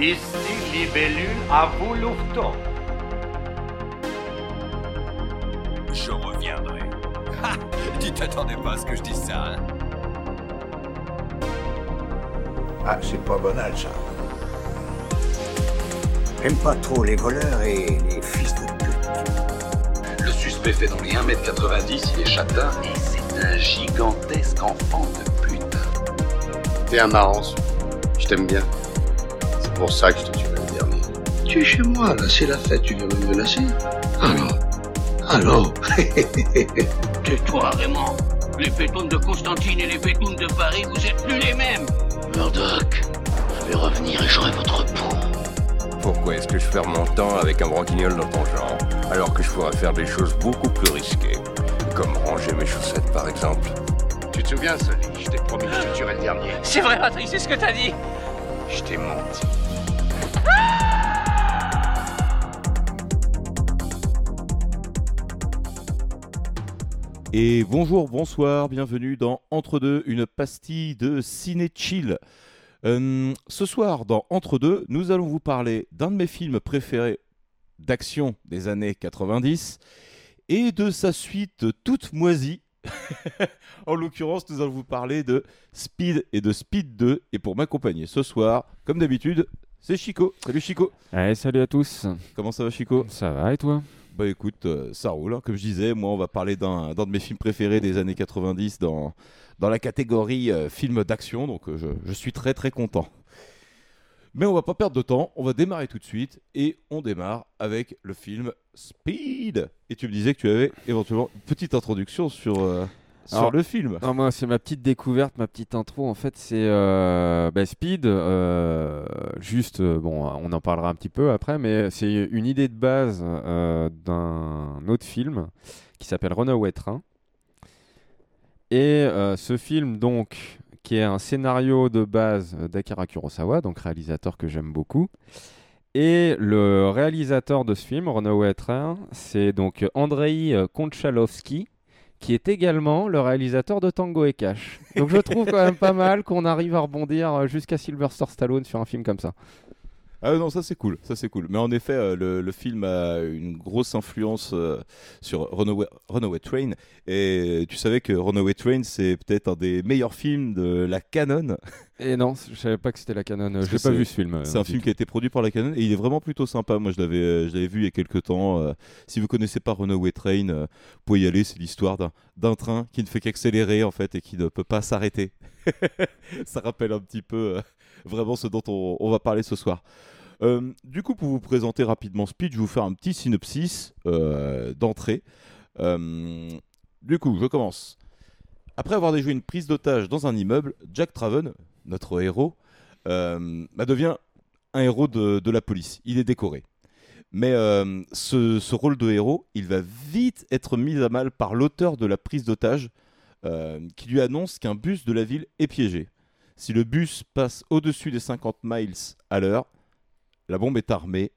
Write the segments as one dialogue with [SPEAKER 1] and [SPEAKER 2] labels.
[SPEAKER 1] Ici Libellule à vous.
[SPEAKER 2] Je reviendrai. Ha Tu t'attendais pas à ce que je dise ça, hein?
[SPEAKER 3] Ah, c'est pas banal, ça. J'aime pas trop les voleurs et les fils de pute.
[SPEAKER 4] Le suspect fait dans les 1m90, il est châtain et c'est un gigantesque enfant de pute.
[SPEAKER 5] T'es un marrant, je t'aime bien. C'est pour ça que je te tuerai le dernier.
[SPEAKER 4] Tu es chez moi, là, c'est la fête, tu viens me menacer Alors Alors
[SPEAKER 6] Tais-toi, Raymond. Les pétounes de Constantine et les pétounes de Paris, vous êtes plus les mêmes.
[SPEAKER 4] Murdoch, je vais revenir et j'aurai votre peau.
[SPEAKER 2] Pourquoi est-ce que je perds mon temps avec un branquignol dans ton genre, alors que je pourrais faire des choses beaucoup plus risquées Comme ranger mes chaussettes, par exemple?
[SPEAKER 5] Tu te souviens, Sully Je t'ai promis que je te tuerais le dernier.
[SPEAKER 6] C'est vrai, Patrick, c'est ce que t'as dit.
[SPEAKER 5] Je t'ai menti.
[SPEAKER 7] Et bonjour, bonsoir, bienvenue dans Entre deux, une pastille de ciné chill. Euh, ce soir, dans Entre deux, nous allons vous parler d'un de mes films préférés d'action des années 90 et de sa suite toute moisie. en l'occurrence, nous allons vous parler de Speed et de Speed 2. Et pour m'accompagner ce soir, comme d'habitude, c'est Chico. Salut Chico.
[SPEAKER 8] Allez, salut à tous.
[SPEAKER 7] Comment ça va Chico?
[SPEAKER 8] Ça va et toi?
[SPEAKER 7] Bah écoute, euh, ça roule. hein. Comme je disais, moi on va parler d'un de mes films préférés des années 90 dans, dans la catégorie euh, film d'action. Donc euh, je, je suis très très content. Mais on va pas perdre de temps, on va démarrer tout de suite et on démarre avec le film Speed. Et tu me disais que tu avais éventuellement une petite introduction sur, euh, sur
[SPEAKER 8] Alors,
[SPEAKER 7] le film.
[SPEAKER 8] Non, moi, c'est ma petite découverte, ma petite intro. En fait, c'est euh, bah, Speed. euh, juste, euh, bon, on en parlera un petit peu après, mais c'est une idée de base euh, d'un autre film qui s'appelle Runaway Train. Et ce film, donc, qui est un scénario de base d'Akira Kurosawa, donc réalisateur que j'aime beaucoup. Et le réalisateur de ce film, Runaway Train, c'est donc Andrei Konchalovsky, qui est également le réalisateur de Tango et Cash. Donc je trouve quand même pas mal qu'on arrive à rebondir euh, jusqu'à Sylvester Stallone sur un film comme ça.
[SPEAKER 7] Ah non, ça c'est cool, ça c'est cool. Mais en effet, euh, le, le film a une grosse influence euh, sur Runaway, Runaway Train. Et tu savais que Runaway Train, c'est peut-être un des meilleurs films de la Canon.
[SPEAKER 8] Et non, je savais pas que c'était la canon. Je
[SPEAKER 7] que
[SPEAKER 8] l'ai pas vu ce film. euh,
[SPEAKER 7] C'est un film
[SPEAKER 8] tout.
[SPEAKER 7] qui a été produit par la Canon et il est vraiment plutôt sympa. Moi, je l'avais, euh, je l'avais vu il y a quelques temps. euh, si vous connaissez pas Runaway Train, euh, vous pouvez y aller. C'est l'histoire d'un, train qui ne fait qu'accélérer en fait et qui ne peut pas s'arrêter. Ça rappelle un petit peu euh, vraiment ce dont on, va parler ce soir. Euh, du coup, pour vous présenter rapidement Speed, je vais vous faire un petit synopsis euh, d'entrée. Euh, du coup, je commence. Après avoir déjoué une prise d'otage dans un immeuble, Jack Traven, notre héros, bah, devient un héros de, la police. Il est décoré. Mais ce, rôle de héros, il va vite être mis à mal par l'auteur de la prise d'otage qui lui annonce qu'un bus de la ville est piégé. Si le bus passe au-dessus des 50 miles à l'heure, la bombe est armée.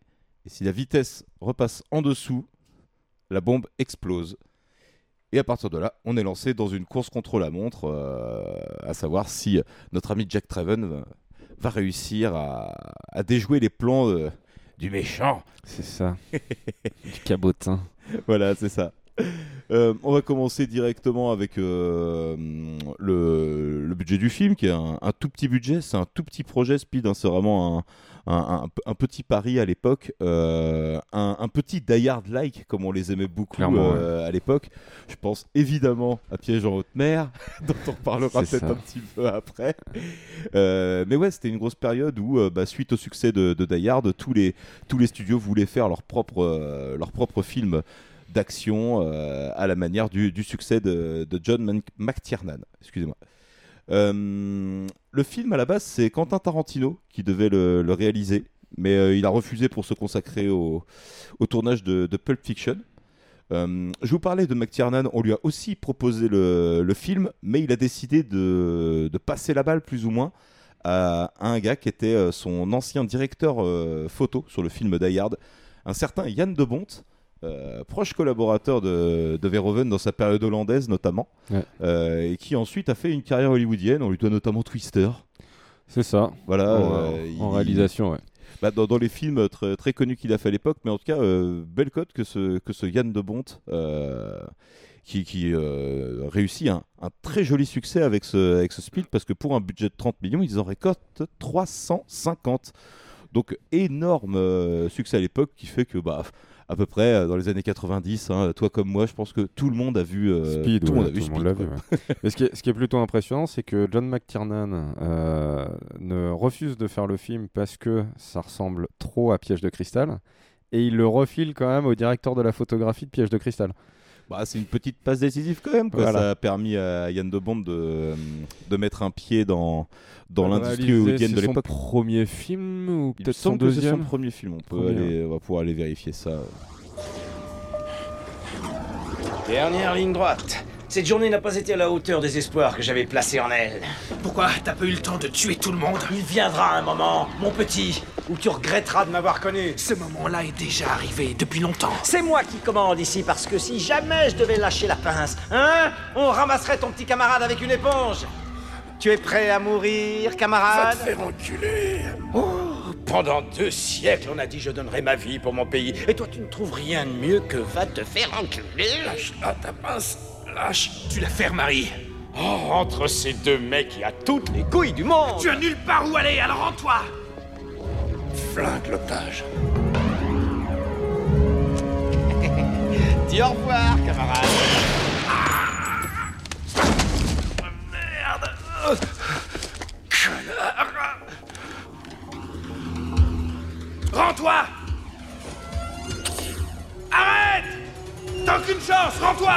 [SPEAKER 7] Et si la vitesse repasse en dessous, la bombe explose. Et à partir de là, on est lancé dans une course contre la montre, euh, à savoir si notre ami Jack Traven va, va réussir à, à déjouer les plans euh, du méchant.
[SPEAKER 8] C'est ça. du cabotin.
[SPEAKER 7] Voilà, c'est ça. Euh, on va commencer directement avec euh, le, le budget du film, qui est un, un tout petit budget, c'est un tout petit projet Speed, hein, c'est vraiment un, un- un- un petit pari à l'époque, euh, un, un petit Die Hard-like, comme on les aimait beaucoup à l'époque. Je pense évidemment à Piège en haute mer, dont on reparlera
[SPEAKER 8] C'est
[SPEAKER 7] peut-être un petit peu après. Euh, mais ouais, c'était une grosse période où, bah, suite au succès de, de Die Hard, tous les, tous les studios voulaient faire leur propre, leur propre film d'action euh, à la manière du, succès de, John McTiernan. Excusez-moi. Euh, le film à la base, c'est Quentin Tarantino qui devait le, réaliser, mais euh, il a refusé pour se consacrer au, tournage de, Pulp Fiction. Je vous parlais de McTiernan, on lui a aussi proposé le, film, mais il a décidé de, passer la balle plus ou moins à, un gars qui était son ancien directeur photo sur le film Die Hard, un certain Yann de Bont, euh, proche collaborateur de, de Verhoeven dans sa période hollandaise notamment,
[SPEAKER 8] Ouais.
[SPEAKER 7] euh, et qui ensuite a fait une carrière hollywoodienne. On lui doit notamment Twister.
[SPEAKER 8] C'est ça.
[SPEAKER 7] Voilà.
[SPEAKER 8] en,
[SPEAKER 7] euh,
[SPEAKER 8] en
[SPEAKER 7] il-
[SPEAKER 8] réalisation, ouais.
[SPEAKER 7] bah, dans, dans les films très, très connus qu'il a fait à l'époque, mais en tout cas, belle cote que ce, que ce Yann de Bont, euh, qui, qui euh, réussit un, un très joli succès avec ce, avec ce speed, parce que pour un budget de 30 millions, ils en récoltent 350. Donc énorme euh, succès à l'époque qui fait que bah à peu près euh, dans les années 90, hein, toi comme moi, je pense que tout le monde a vu euh,
[SPEAKER 8] Speed,
[SPEAKER 7] tout
[SPEAKER 8] ouais,
[SPEAKER 7] monde a vu
[SPEAKER 8] tout le monde
[SPEAKER 7] Speed,
[SPEAKER 8] l'a
[SPEAKER 7] quoi.
[SPEAKER 8] vu, ouais. Mais ce, qui est, ce qui est plutôt impressionnant, c'est que John McTiernan euh, ne refuse de faire le film parce que ça ressemble trop à Piège de cristal. Et il le refile quand même au directeur de la photographie de Piège de cristal.
[SPEAKER 7] Bah, c'est une petite passe décisive quand même. Quoi.
[SPEAKER 8] Voilà.
[SPEAKER 7] Ça a permis à Yann de Bond de, de mettre un pied dans, dans l'industrie hollywoodienne de
[SPEAKER 8] c'est son
[SPEAKER 7] l'époque.
[SPEAKER 8] premier film ou peut-être son
[SPEAKER 7] semble que c'est son
[SPEAKER 8] deuxième
[SPEAKER 7] premier film. On, peut
[SPEAKER 8] Premier,
[SPEAKER 7] aller, on va pouvoir aller vérifier ça.
[SPEAKER 9] Dernière ligne droite. Cette journée n'a pas été à la hauteur des espoirs que j'avais placés en elle.
[SPEAKER 10] Pourquoi T'as pas eu le temps de tuer tout le monde?
[SPEAKER 9] Il viendra un moment, mon petit, où tu regretteras de m'avoir connu.
[SPEAKER 10] Ce moment-là est déjà arrivé depuis longtemps.
[SPEAKER 9] C'est moi qui commande ici parce que si jamais je devais lâcher la pince, hein, on ramasserait ton petit camarade avec une éponge. Tu es prêt à mourir,
[SPEAKER 10] Va
[SPEAKER 9] camarade
[SPEAKER 10] te faire enculer
[SPEAKER 9] Oh, Pendant deux siècles, on a dit je donnerais ma vie pour mon pays. Et toi, tu ne trouves rien de mieux que va te faire enculer
[SPEAKER 10] Lâche là ta pince Lâche Tu la fermes, Marie.
[SPEAKER 9] Oh, entre ces deux mecs, il y a toutes les couilles du monde.
[SPEAKER 10] Tu as nulle part où aller, alors rends-toi. Flingue l'otage.
[SPEAKER 9] Dis au revoir, camarade.
[SPEAKER 10] Merde. Connard. Rends-toi. Arrête T'as aucune chance, rends-toi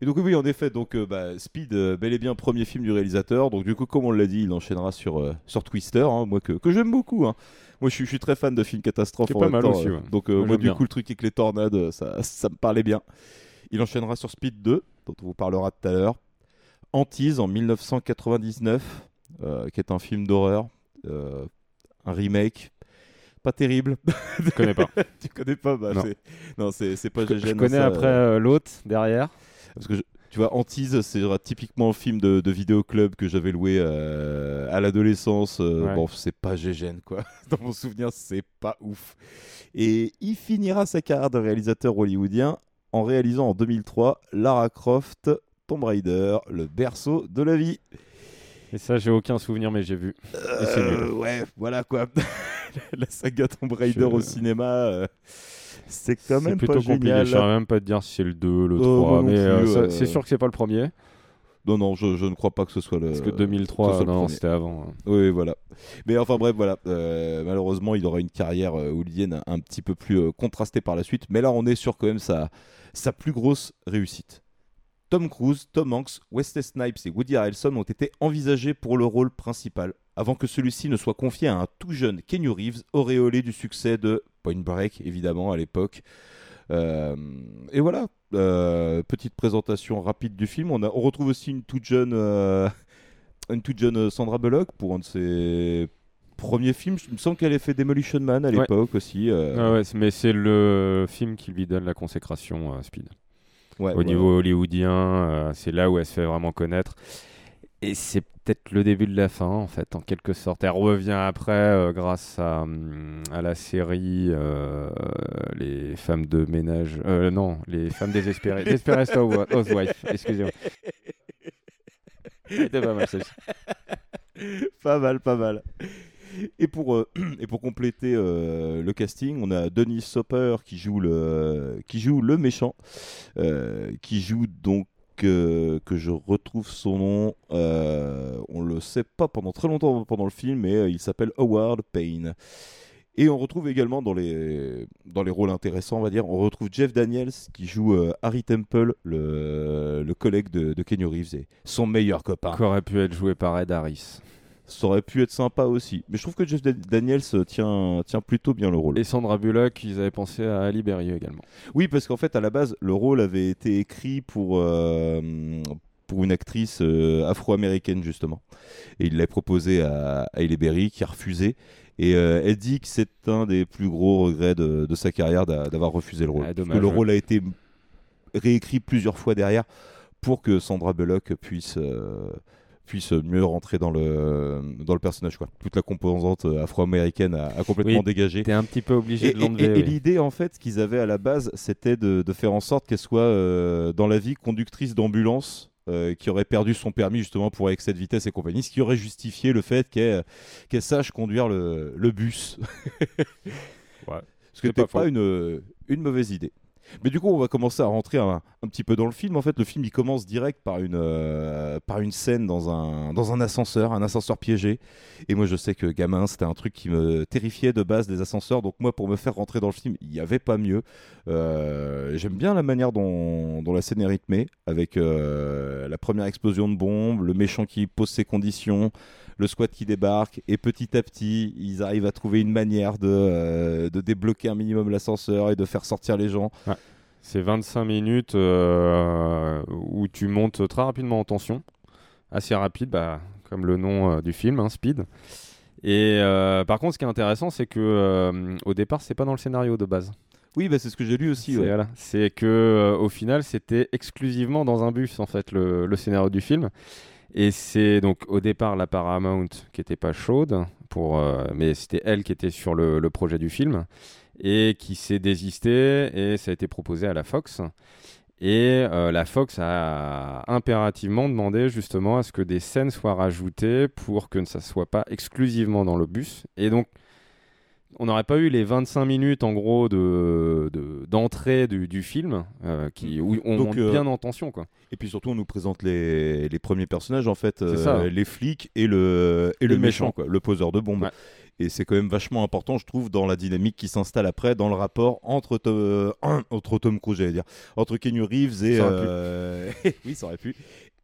[SPEAKER 7] Et donc oui, en effet, donc euh, bah, Speed, euh, bel et bien premier film du réalisateur. Donc du coup, comme on l'a dit, il enchaînera sur euh, sur Twister, hein, moi que, que j'aime beaucoup. hein. Moi, je suis, je suis très fan de films catastrophes. En
[SPEAKER 8] pas mal
[SPEAKER 7] temps,
[SPEAKER 8] aussi,
[SPEAKER 7] euh,
[SPEAKER 8] ouais.
[SPEAKER 7] Donc euh,
[SPEAKER 8] Moi,
[SPEAKER 7] du
[SPEAKER 8] bien.
[SPEAKER 7] coup, le truc avec les tornades, ça, ça me parlait bien. Il enchaînera sur Speed 2, dont on vous parlera tout à l'heure. Antise en 1999, euh, qui est un film d'horreur, euh, un remake. Pas terrible.
[SPEAKER 8] Je connais pas.
[SPEAKER 7] tu connais pas bah,
[SPEAKER 8] Non.
[SPEAKER 7] c'est- pas
[SPEAKER 8] Je, connais
[SPEAKER 7] ça,
[SPEAKER 8] après
[SPEAKER 7] euh,
[SPEAKER 8] l'autre derrière.
[SPEAKER 7] parce que je- tu vois, Antise, c'est typiquement un film de, de vidéoclub que j'avais loué euh, à l'adolescence. euh,
[SPEAKER 8] Ouais.
[SPEAKER 7] Bon, c'est pas GGN, quoi. Dans mon souvenir, c'est pas ouf. Et il finira sa carrière de réalisateur hollywoodien en réalisant en 2003 Lara Croft, Tomb Raider, le berceau de la vie.
[SPEAKER 8] Et ça, j'ai aucun souvenir, mais j'ai vu. Et
[SPEAKER 7] Euh,
[SPEAKER 8] nul.
[SPEAKER 7] ouais, voilà quoi. la saga Tomb Raider
[SPEAKER 8] Je-
[SPEAKER 7] au cinéma, c'est quand même
[SPEAKER 8] plutôt
[SPEAKER 7] pas
[SPEAKER 8] compliqué.
[SPEAKER 7] génial.
[SPEAKER 8] Je saurais même pas te dire si c'est le 2, le
[SPEAKER 7] Euh,
[SPEAKER 8] 3,
[SPEAKER 7] moi non
[SPEAKER 8] mais euh,
[SPEAKER 7] euh,
[SPEAKER 8] c'est sûr que c'est pas le premier.
[SPEAKER 7] Non, non, je, je ne crois pas que ce soit le.
[SPEAKER 8] Parce que
[SPEAKER 7] que ce
[SPEAKER 8] 2003,
[SPEAKER 7] soit le
[SPEAKER 8] non,
[SPEAKER 7] premier.
[SPEAKER 8] c'était avant. hein.
[SPEAKER 7] Oui, voilà. Mais enfin bref, voilà. Euh, malheureusement, il aura une carrière hollywoodienne un, un petit peu plus contrastée par la suite. Mais là, on est sur quand même sa, sa plus grosse réussite. Tom Cruise, Tom Hanks, Wesley Snipes et Woody Harrelson ont été envisagés pour le rôle principal, avant que celui-ci ne soit confié à un tout jeune Kenny Reeves, auréolé du succès de Point Break, évidemment, à l'époque. Euh, et voilà, euh, petite présentation rapide du film. On, a, on retrouve aussi une toute jeune, euh, une toute jeune Sandra Bullock pour un de ses premiers films. Il me semble qu'elle avait fait Demolition Man à
[SPEAKER 8] Ouais.
[SPEAKER 7] l'époque aussi.
[SPEAKER 8] Ah ouais, mais c'est le film qui lui donne la consécration à Speed.
[SPEAKER 7] ouais,
[SPEAKER 8] Au niveau hollywoodien, c'est là où elle se fait vraiment connaître. Et c'est peut-être le début de la fin, en fait, en quelque sorte. Elle revient après euh, grâce à, hum, à la série euh, Les femmes de ménage. euh, non, Les femmes désespérées. Desperate Housewi- Housewives, excusez-moi. C'était pas mal celle-ci.
[SPEAKER 7] pas mal, pas mal. Et pour, euh, et pour compléter euh, le casting, on a Denis Sopper qui joue le, qui joue le méchant, euh, qui joue donc, que je retrouve son nom, euh, on le sait pas pendant très longtemps pendant le film, mais euh, il s'appelle Howard Payne. Et on retrouve également dans les, dans les rôles intéressants, on va dire, on retrouve Jeff Daniels qui joue euh, Harry Temple, le, le collègue de, de Kenny Reeves et son meilleur copain.
[SPEAKER 8] Qu'aurait pu être joué par Ed Harris.
[SPEAKER 7] Ça aurait pu être sympa aussi. Mais je trouve que Jeff Da- Daniels euh, tient, tient plutôt bien le rôle.
[SPEAKER 8] Et Sandra Bullock, ils avaient pensé à Ali Berry également.
[SPEAKER 7] Oui, parce qu'en fait, à la base, le rôle avait été écrit pour, euh, pour une actrice euh, afro-américaine justement. Et il l'a proposé à, à Halle Berry qui a refusé. Et euh, elle dit que c'est un des plus gros regrets de, de sa carrière d'a- d'avoir refusé le rôle.
[SPEAKER 8] Ah,
[SPEAKER 7] Parce que le rôle a été réécrit plusieurs fois derrière pour que Sandra Bullock puisse, puisse mieux rentrer dans le, dans le personnage. Quoi. Toute la composante euh, afro-américaine a, a complètement
[SPEAKER 8] Oui,
[SPEAKER 7] dégagé.
[SPEAKER 8] T'es un petit peu obligé
[SPEAKER 7] Et,
[SPEAKER 8] de l'enlever.
[SPEAKER 7] et- et
[SPEAKER 8] oui.
[SPEAKER 7] l'idée, en fait, qu'ils avaient à la base, c'était de, de faire en sorte qu'elle soit euh, dans la vie conductrice d'ambulance. euh, qui aurait perdu son permis justement pour excès de vitesse et compagnie, ce qui aurait justifié le fait qu'elle sache conduire le, le bus.
[SPEAKER 8] Ouais.
[SPEAKER 7] Ce qui
[SPEAKER 8] pas
[SPEAKER 7] n'était pas,
[SPEAKER 8] faux.
[SPEAKER 7] une, une mauvaise idée. Mais du coup, on va commencer à rentrer un, petit peu dans le film. En fait, le film il commence direct par une, euh, par une scène dans un, dans un ascenseur, un ascenseur piégé. Et moi, je sais que gamin, c'était un truc qui me terrifiait de base des ascenseurs. Donc moi, pour me faire rentrer dans le film, il n'y avait pas mieux. Euh, J'aime bien la manière dont, dont la scène est rythmée, avec euh, la première explosion de bombe, le méchant qui pose ses conditions, le squad qui débarque, et petit à petit, ils arrivent à trouver une manière de, euh, de débloquer un minimum l'ascenseur et de faire sortir les gens.
[SPEAKER 8] C'est 25 minutes euh, où tu montes très rapidement en tension, assez rapide, bah, comme le nom euh, du film, hein, Speed. Et par contre, ce qui est intéressant, c'est que au départ, c'est pas dans le scénario de base.
[SPEAKER 7] Oui, bah, c'est ce que j'ai lu aussi.
[SPEAKER 8] C'est
[SPEAKER 7] ouais.
[SPEAKER 8] voilà. Que euh, au final, c'était exclusivement dans un bus en fait le, le scénario du film. Et c'est donc au départ la Paramount qui était pas chaude pour, euh, mais c'était elle qui était sur le, projet du film et qui s'est désistée et ça a été proposé à la Fox. Et euh, la Fox a impérativement demandé justement à ce que des scènes soient rajoutées pour que ça soit pas exclusivement dans le bus. Et donc on n'aurait pas eu les 25 minutes en gros de de- d'entrée du, du film euh, qui où on
[SPEAKER 7] Donc,
[SPEAKER 8] monte
[SPEAKER 7] euh,
[SPEAKER 8] bien en tension quoi.
[SPEAKER 7] Et puis surtout, on nous présente les, les premiers personnages, en fait, euh,
[SPEAKER 8] ça, ouais.
[SPEAKER 7] les flics et le, et le,
[SPEAKER 8] le
[SPEAKER 7] méchant,
[SPEAKER 8] méchant.
[SPEAKER 7] quoi, le poseur de bombes.
[SPEAKER 8] Ouais.
[SPEAKER 7] Et c'est quand même vachement important, je trouve, dans la dynamique qui s'installe après, dans le rapport entre, Tom- entre Tom Cruise, j'allais dire, entre Kenny Reeves et.
[SPEAKER 8] Ça aurait pu.
[SPEAKER 7] oui, ça aurait pu.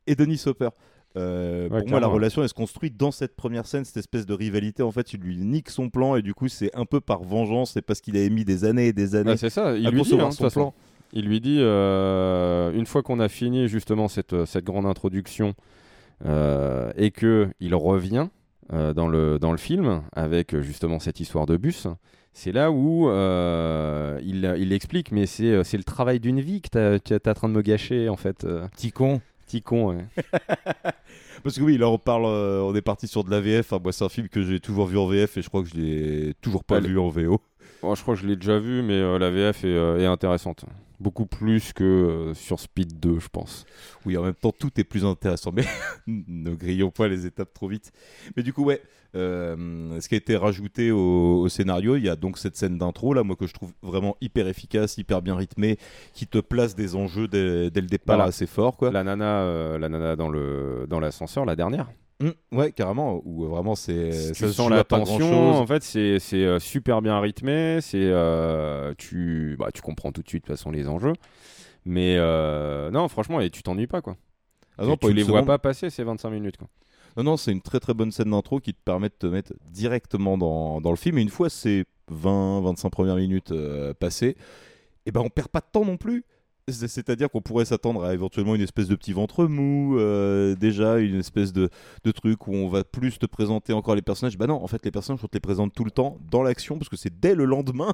[SPEAKER 7] Et Denis Hopper. Euh,
[SPEAKER 8] Ouais,
[SPEAKER 7] pour moi, la relation, elle se construit dans cette première scène, cette espèce de rivalité. En fait, il lui nique son plan et du coup, c'est un peu par vengeance. C'est parce qu'il avait mis des années et des années
[SPEAKER 8] Ouais, c'est ça, il
[SPEAKER 7] à
[SPEAKER 8] lui dit hein, de
[SPEAKER 7] son plan.
[SPEAKER 8] Il lui dit euh, une fois qu'on a fini justement cette, cette grande introduction euh, et que il revient euh, dans, le, dans le film avec euh, justement cette histoire de bus, c'est là où euh, il, il explique mais c'est euh, c'est le travail d'une vie que que t'es en train de me gâcher en fait. euh.
[SPEAKER 7] Petit con.
[SPEAKER 8] Petit con, ouais.
[SPEAKER 7] Parce que oui, là on parle, euh, on est parti sur de la VF. Moi, c'est un film que j'ai toujours vu en VF et je crois que je l'ai toujours pas
[SPEAKER 8] Allez.
[SPEAKER 7] vu en VO.
[SPEAKER 8] Je crois que je l'ai déjà vu, mais euh, la VF est, euh, est intéressante. Beaucoup plus que euh, sur Speed 2, je pense.
[SPEAKER 7] Oui, en même temps, tout est plus intéressant. Mais ne grillons pas les étapes trop vite. Mais du coup, ouais, euh, ce qui a été rajouté au, au scénario, il y a donc cette scène d'intro là, moi que je trouve vraiment hyper efficace, hyper bien rythmée, qui te place des enjeux dès, dès le départ
[SPEAKER 8] Voilà.
[SPEAKER 7] assez fort, quoi.
[SPEAKER 8] La nana, euh, la nana dans le dans l'ascenseur, la dernière.
[SPEAKER 7] Hum, ouais, carrément. Euh, vraiment c'est.
[SPEAKER 8] tu
[SPEAKER 7] ça se
[SPEAKER 8] sens la tension. En fait, c'est euh, super bien rythmé. C'est euh, tu bah, tu comprends tout de suite de toute façon les enjeux. Mais euh, non, franchement, et tu t'ennuies pas quoi.
[SPEAKER 7] Ah non,
[SPEAKER 8] tu les vois pas passer ces 25 minutes quoi.
[SPEAKER 7] Non, non, c'est une très très bonne scène d'intro qui te permet de te mettre directement dans, dans le film. Et une fois ces 20-25 premières minutes euh, passées, et ben on perd pas de temps non plus. C'est- C'est-à-dire qu'on pourrait s'attendre à éventuellement une espèce de petit ventre mou, euh, déjà une espèce de, de truc où on va plus te présenter encore les personnages. Bah non, en fait les personnages on te les présente tout le temps dans l'action parce que c'est dès le lendemain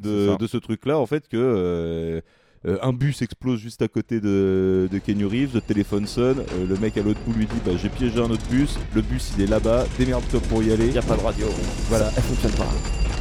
[SPEAKER 7] de, ce truc-là en fait que euh, euh, un bus explose juste à côté de, de Kenny Reeves, le téléphone sonne, euh, le mec à l'autre bout lui dit bah j'ai piégé un autre bus, le bus il est là-bas, démerde-toi pour y aller.
[SPEAKER 9] Y a pas de radio.
[SPEAKER 7] Voilà.
[SPEAKER 9] Elle fonctionne pas.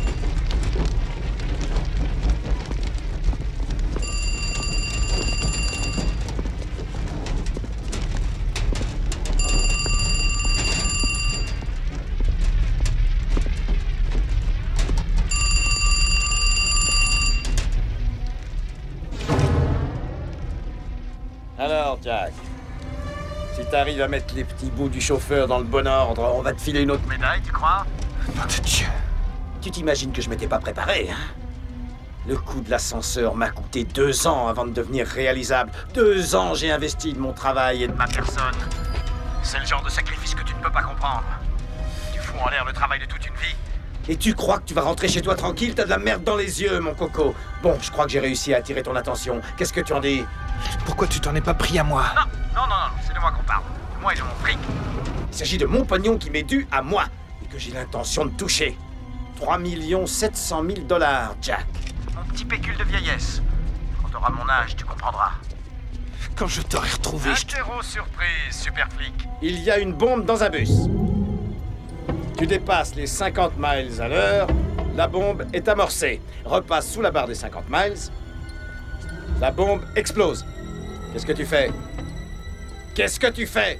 [SPEAKER 9] T'arrives à mettre les petits bouts du chauffeur dans le bon ordre, on va te filer une autre médaille, tu crois? Nom de Dieu. Tu t'imagines que je m'étais pas préparé, hein? Le coup de l'ascenseur m'a coûté deux ans avant de devenir réalisable. Deux ans j'ai investi de mon travail et de ma personne. C'est le genre de sacrifice que tu ne peux pas comprendre. Tu fous en l'air le travail de toute une vie. Et tu crois que tu vas rentrer chez toi tranquille T'as de la merde dans les yeux, mon coco. Bon, je crois que j'ai réussi à attirer ton attention. Qu'est-ce que tu en dis?
[SPEAKER 11] Pourquoi tu t'en es pas pris à moi?
[SPEAKER 9] Non, non, non, de moi qu'on parle. De moi et de mon fric. Il s'agit de mon pognon qui m'est dû à moi et que j'ai l'intention de toucher. 3 700 000 dollars, Jack. Mon petit pécule de vieillesse. Quand t'auras mon âge, tu comprendras.
[SPEAKER 10] Quand je t'aurai retrouvé.
[SPEAKER 9] Interro surprise, super flic. Il y a une bombe dans un bus. Tu dépasses les 50 miles à l'heure, la bombe est amorcée. Repasse sous la barre des 50 miles, la bombe explose. Qu'est-ce que tu fais? Qu'est-ce que tu fais?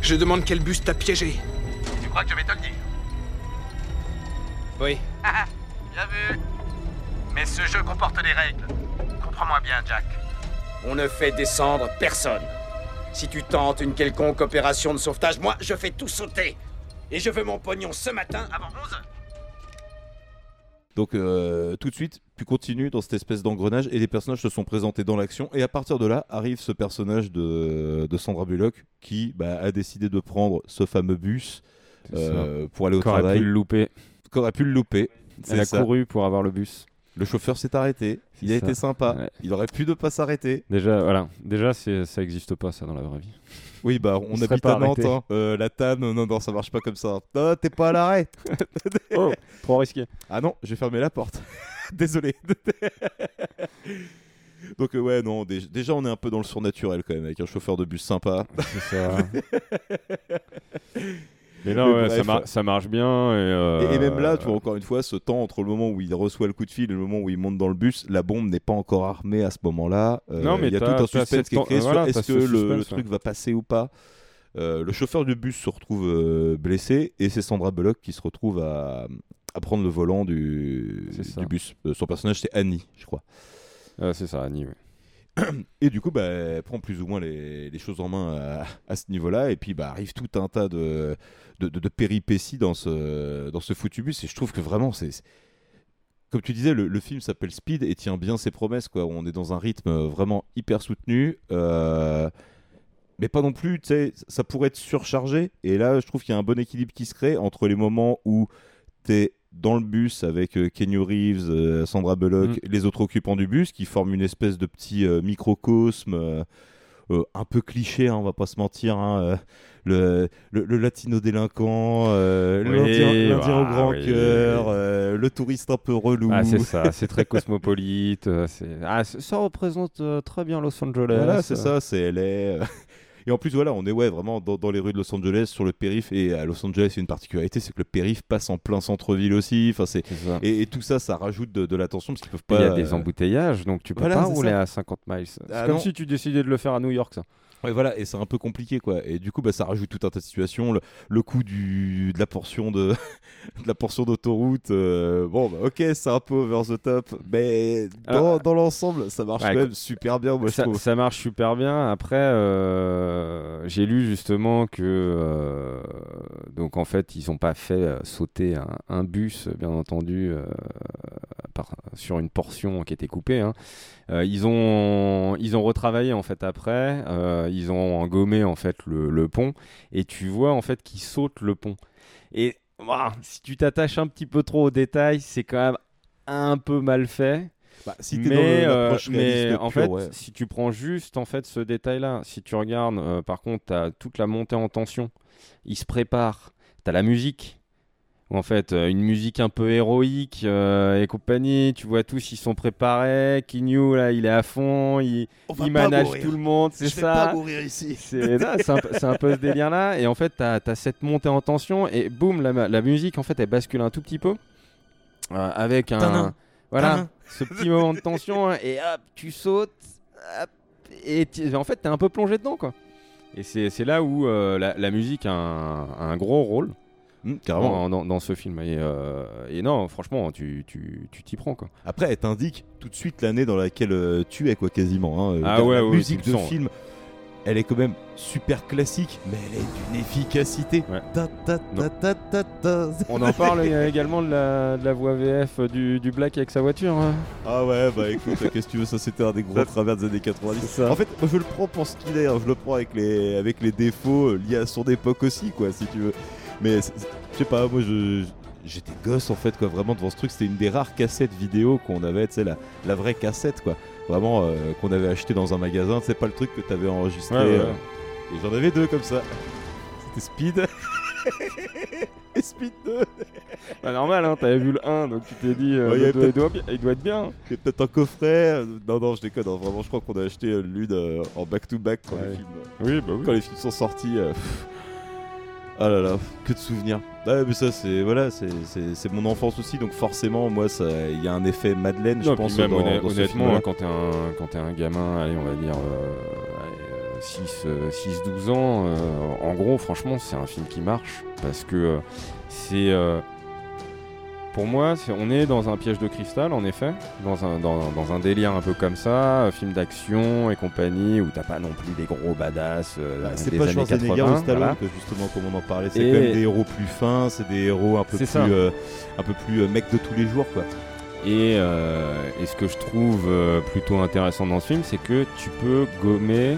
[SPEAKER 10] Je demande quel bus t'a piégé.
[SPEAKER 9] Tu crois que je vais te le dire?
[SPEAKER 10] Oui.
[SPEAKER 9] bien vu. Mais ce jeu comporte des règles. Comprends-moi bien, Jack. On ne fait descendre personne. Si tu tentes une quelconque opération de sauvetage, moi, je fais tout sauter. Et je veux mon pognon ce matin avant 11h.
[SPEAKER 7] Donc euh, tout de suite, tu continues dans cette espèce d'engrenage et les personnages se sont présentés dans l'action. Et à partir de là, arrive ce personnage de, de Sandra Bullock qui bah, a décidé de prendre ce fameux bus euh, pour aller au
[SPEAKER 8] Qu'aurait
[SPEAKER 7] travail.
[SPEAKER 8] pu le louper.
[SPEAKER 7] Qu'aurait pu le louper.
[SPEAKER 8] Elle a
[SPEAKER 7] C'est ça.
[SPEAKER 8] couru pour avoir le bus.
[SPEAKER 7] Le chauffeur s'est arrêté. Il a
[SPEAKER 8] ça.
[SPEAKER 7] été sympa.
[SPEAKER 8] Ouais.
[SPEAKER 7] Il aurait pu ne pas s'arrêter.
[SPEAKER 8] Déjà, voilà. Déjà, c'est- ça existe pas, ça, dans la vraie vie.
[SPEAKER 7] Oui, bah on
[SPEAKER 8] Il
[SPEAKER 7] habite à Nantes. hein. Euh, la TAN, non, non, ça marche pas comme ça. T'es pas à l'arrêt.
[SPEAKER 8] Oh, trop risqué.
[SPEAKER 7] Ah non, j'ai fermé la porte. Désolé. Donc euh, ouais, non, dé- déjà on est un peu dans le surnaturel quand même, avec un chauffeur de bus sympa.
[SPEAKER 8] C'est ça. Mais non, ouais, ça, mar- ça marche bien. Et, euh,
[SPEAKER 7] Et, et même là, tu vois, encore une fois, ce temps entre le moment où il reçoit le coup de fil et le moment où il monte dans le bus, la bombe n'est pas encore armée à ce moment-là. Euh,
[SPEAKER 8] Non, mais
[SPEAKER 7] il y a tout un suspense qui est sur est-ce que le, truc va passer ou pas. Euh, le chauffeur du bus se retrouve euh, blessé et c'est Sandra Bullock qui se retrouve à, à prendre le volant du, du bus. Euh, son personnage c'est Annie, je crois.
[SPEAKER 8] euh, c'est ça, Annie. ouais.
[SPEAKER 7] Et du coup, bah, elle prend plus ou moins les, choses en main à, ce niveau-là. Et puis, bah, arrive tout un tas de, de, péripéties dans ce, dans ce foutu bus. Et je trouve que vraiment, c'est. Comme tu disais, le, film s'appelle Speed et tient bien ses promesses. Quoi. On est dans un rythme vraiment hyper soutenu. euh, mais pas non plus, tu sais, ça pourrait être surchargé. Et là, je trouve qu'il y a un bon équilibre qui se crée entre les moments où tu es dans le bus avec euh, Kenny Reeves, euh, Sandra Bullock,
[SPEAKER 8] Mm.
[SPEAKER 7] les autres occupants du bus qui forment une espèce de petit euh, microcosme un peu cliché, hein, on va pas se mentir. hein, le, le, le latino délinquant,
[SPEAKER 8] Oui,
[SPEAKER 7] l'Indien l'Indien au
[SPEAKER 8] ah,
[SPEAKER 7] grand
[SPEAKER 8] oui.
[SPEAKER 7] cœur, le touriste un peu relou.
[SPEAKER 8] Ah, c'est ça, c'est très cosmopolite. Ah, ça représente très bien Los Angeles.
[SPEAKER 7] Voilà, c'est ça, c'est LA. Et en plus, voilà, on est ouais, vraiment dans, dans les rues de Los Angeles, sur le périph. Et à Los Angeles, il y a une particularité, c'est que le périph passe en plein centre-ville aussi. Enfin, c'est et, et tout ça, ça rajoute de, de l'attention parce qu'ils peuvent
[SPEAKER 8] Il
[SPEAKER 7] pas.
[SPEAKER 8] y a des
[SPEAKER 7] euh,
[SPEAKER 8] embouteillages, donc tu peux
[SPEAKER 7] voilà,
[SPEAKER 8] pas rouler
[SPEAKER 7] ça.
[SPEAKER 8] à 50 miles. C'est
[SPEAKER 7] Ah,
[SPEAKER 8] comme
[SPEAKER 7] non.
[SPEAKER 8] si tu décidais de le faire à New York, ça.
[SPEAKER 7] Ouais, voilà, et c'est un peu compliqué, quoi. Et du coup, bah, ça rajoute tout un tas de situations. Le, le coût du, de la portion de, de la portion d'autoroute, euh, bon, bah, ok, c'est un peu over the top, mais dans,
[SPEAKER 8] Alors,
[SPEAKER 7] dans l'ensemble, ça marche
[SPEAKER 8] ouais,
[SPEAKER 7] quand même super bien, moi, je
[SPEAKER 8] ça,
[SPEAKER 7] trouve.
[SPEAKER 8] ça marche super bien. Après, euh, j'ai lu justement que euh, donc en fait ils ont pas fait sauter un, un bus, bien entendu, par- sur une portion qui était coupée. hein. Ils ont ils ont retravaillé en fait après. Ils ont gommé en fait le, le pont et tu vois en fait qu'ils sautent le pont. Et si tu t'attaches un petit peu trop aux détails, c'est quand même un peu mal fait.
[SPEAKER 7] Bah, si
[SPEAKER 8] mais,
[SPEAKER 7] dans
[SPEAKER 8] euh, mais en
[SPEAKER 7] pure,
[SPEAKER 8] fait,
[SPEAKER 7] ouais.
[SPEAKER 8] si tu prends juste en fait ce détail-là, si tu regardes, euh, par contre, tu as toute la montée en tension, il se prépare, tu as la musique, où, en fait, euh, une musique un peu héroïque euh, et compagnie, tu vois tous, ils sont préparés, Kinyu, là, il est à fond, il, manage
[SPEAKER 10] mourir.
[SPEAKER 8] tout le monde, c'est
[SPEAKER 10] Je vais
[SPEAKER 8] ça.
[SPEAKER 10] pas mourir ici.
[SPEAKER 8] C'est un, peu- c'est un peu ce délire-là. Et en fait, tu as, cette montée en tension. Et boum, la, la musique, en fait, elle bascule un tout petit peu. euh, avec un.
[SPEAKER 10] Tadam.
[SPEAKER 8] Voilà,
[SPEAKER 10] Tadam.
[SPEAKER 8] ce petit moment de tension. et hop, tu sautes. hop, et en fait, tu es un peu plongé dedans, quoi. Et c'est c'est là où euh, la, la musique a un, a un gros rôle.
[SPEAKER 7] Hum, carrément.
[SPEAKER 8] Dans, dans- dans ce film. Et, euh, et non, franchement, tu tu- tu t'y prends, quoi.
[SPEAKER 7] Après, elle t'indique tout de suite l'année dans laquelle euh, tu es, quoi, quasiment. hein.
[SPEAKER 8] Ah
[SPEAKER 7] La-
[SPEAKER 8] ouais,
[SPEAKER 7] la
[SPEAKER 8] ouais,
[SPEAKER 7] musique
[SPEAKER 8] tu
[SPEAKER 7] de
[SPEAKER 8] sens,
[SPEAKER 7] film, elle est quand même super classique, mais elle est d'une efficacité. Ta, ta, ta.
[SPEAKER 8] On en parle euh, également de la, de la voix VF du, du Black avec sa voiture. hein.
[SPEAKER 7] Ah ouais, bah écoute, qu'est-ce que tu veux, ça c'était un des gros travers des années 90.
[SPEAKER 8] C'est ça.
[SPEAKER 7] En fait, moi je le prends pour ce qu'il est, hein. je le prends avec les, avec les défauts euh, liés à son époque aussi, quoi, si tu veux. Mais je sais pas, moi je. J'étais gosse en fait, quoi, vraiment devant ce truc. C'était une des rares cassettes vidéo qu'on avait, tu sais, la, la vraie cassette, quoi. Vraiment, euh, qu'on avait acheté dans un magasin, c'est pas le truc que t'avais enregistré
[SPEAKER 8] Ouais, ouais.
[SPEAKER 7] euh, Et j'en avais deux comme ça. C'était Speed. et Speed 2.
[SPEAKER 8] Bah normal, hein, t'avais vu le 1, donc tu t'es dit, euh,
[SPEAKER 7] il
[SPEAKER 8] doit, il doit être bien.
[SPEAKER 7] Il peut-être un coffret. Non, non, je déconne. hein, Vraiment, je crois qu'on a acheté l'une en back-to-back quand, les
[SPEAKER 8] Ouais.
[SPEAKER 7] films,
[SPEAKER 8] Oui, bah oui.
[SPEAKER 7] quand les films sont sortis. Euh. Ah là là, que de souvenirs. Ouais, mais ça, c'est voilà, c'est- c'est c'est mon enfance aussi, donc forcément, moi, ça, il y a un effet Madeleine, je
[SPEAKER 8] Non,
[SPEAKER 7] pense,
[SPEAKER 8] même
[SPEAKER 7] dans,
[SPEAKER 8] honnêtement, quand t'es un, quand t'es un gamin, allez, on va dire euh, 6-12 ans, euh, en gros, franchement, c'est un film qui marche. Parce que euh, c'est. Pour moi, on est dans un piège de cristal, en effet, dans un, dans, dans un délire un peu comme ça, euh, film d'action et compagnie, où t'as pas non plus des gros badass euh,
[SPEAKER 7] Bah, c'est pas Schwarzenegger
[SPEAKER 8] 80.
[SPEAKER 7] ou Stallone que justement comme on en parlait, c'est quand même des héros plus fins, c'est des héros un peu plus, euh, un peu plus euh, mecs de tous les jours quoi.
[SPEAKER 8] Et, et ce que je trouve plutôt intéressant dans ce film, c'est que tu peux gommer,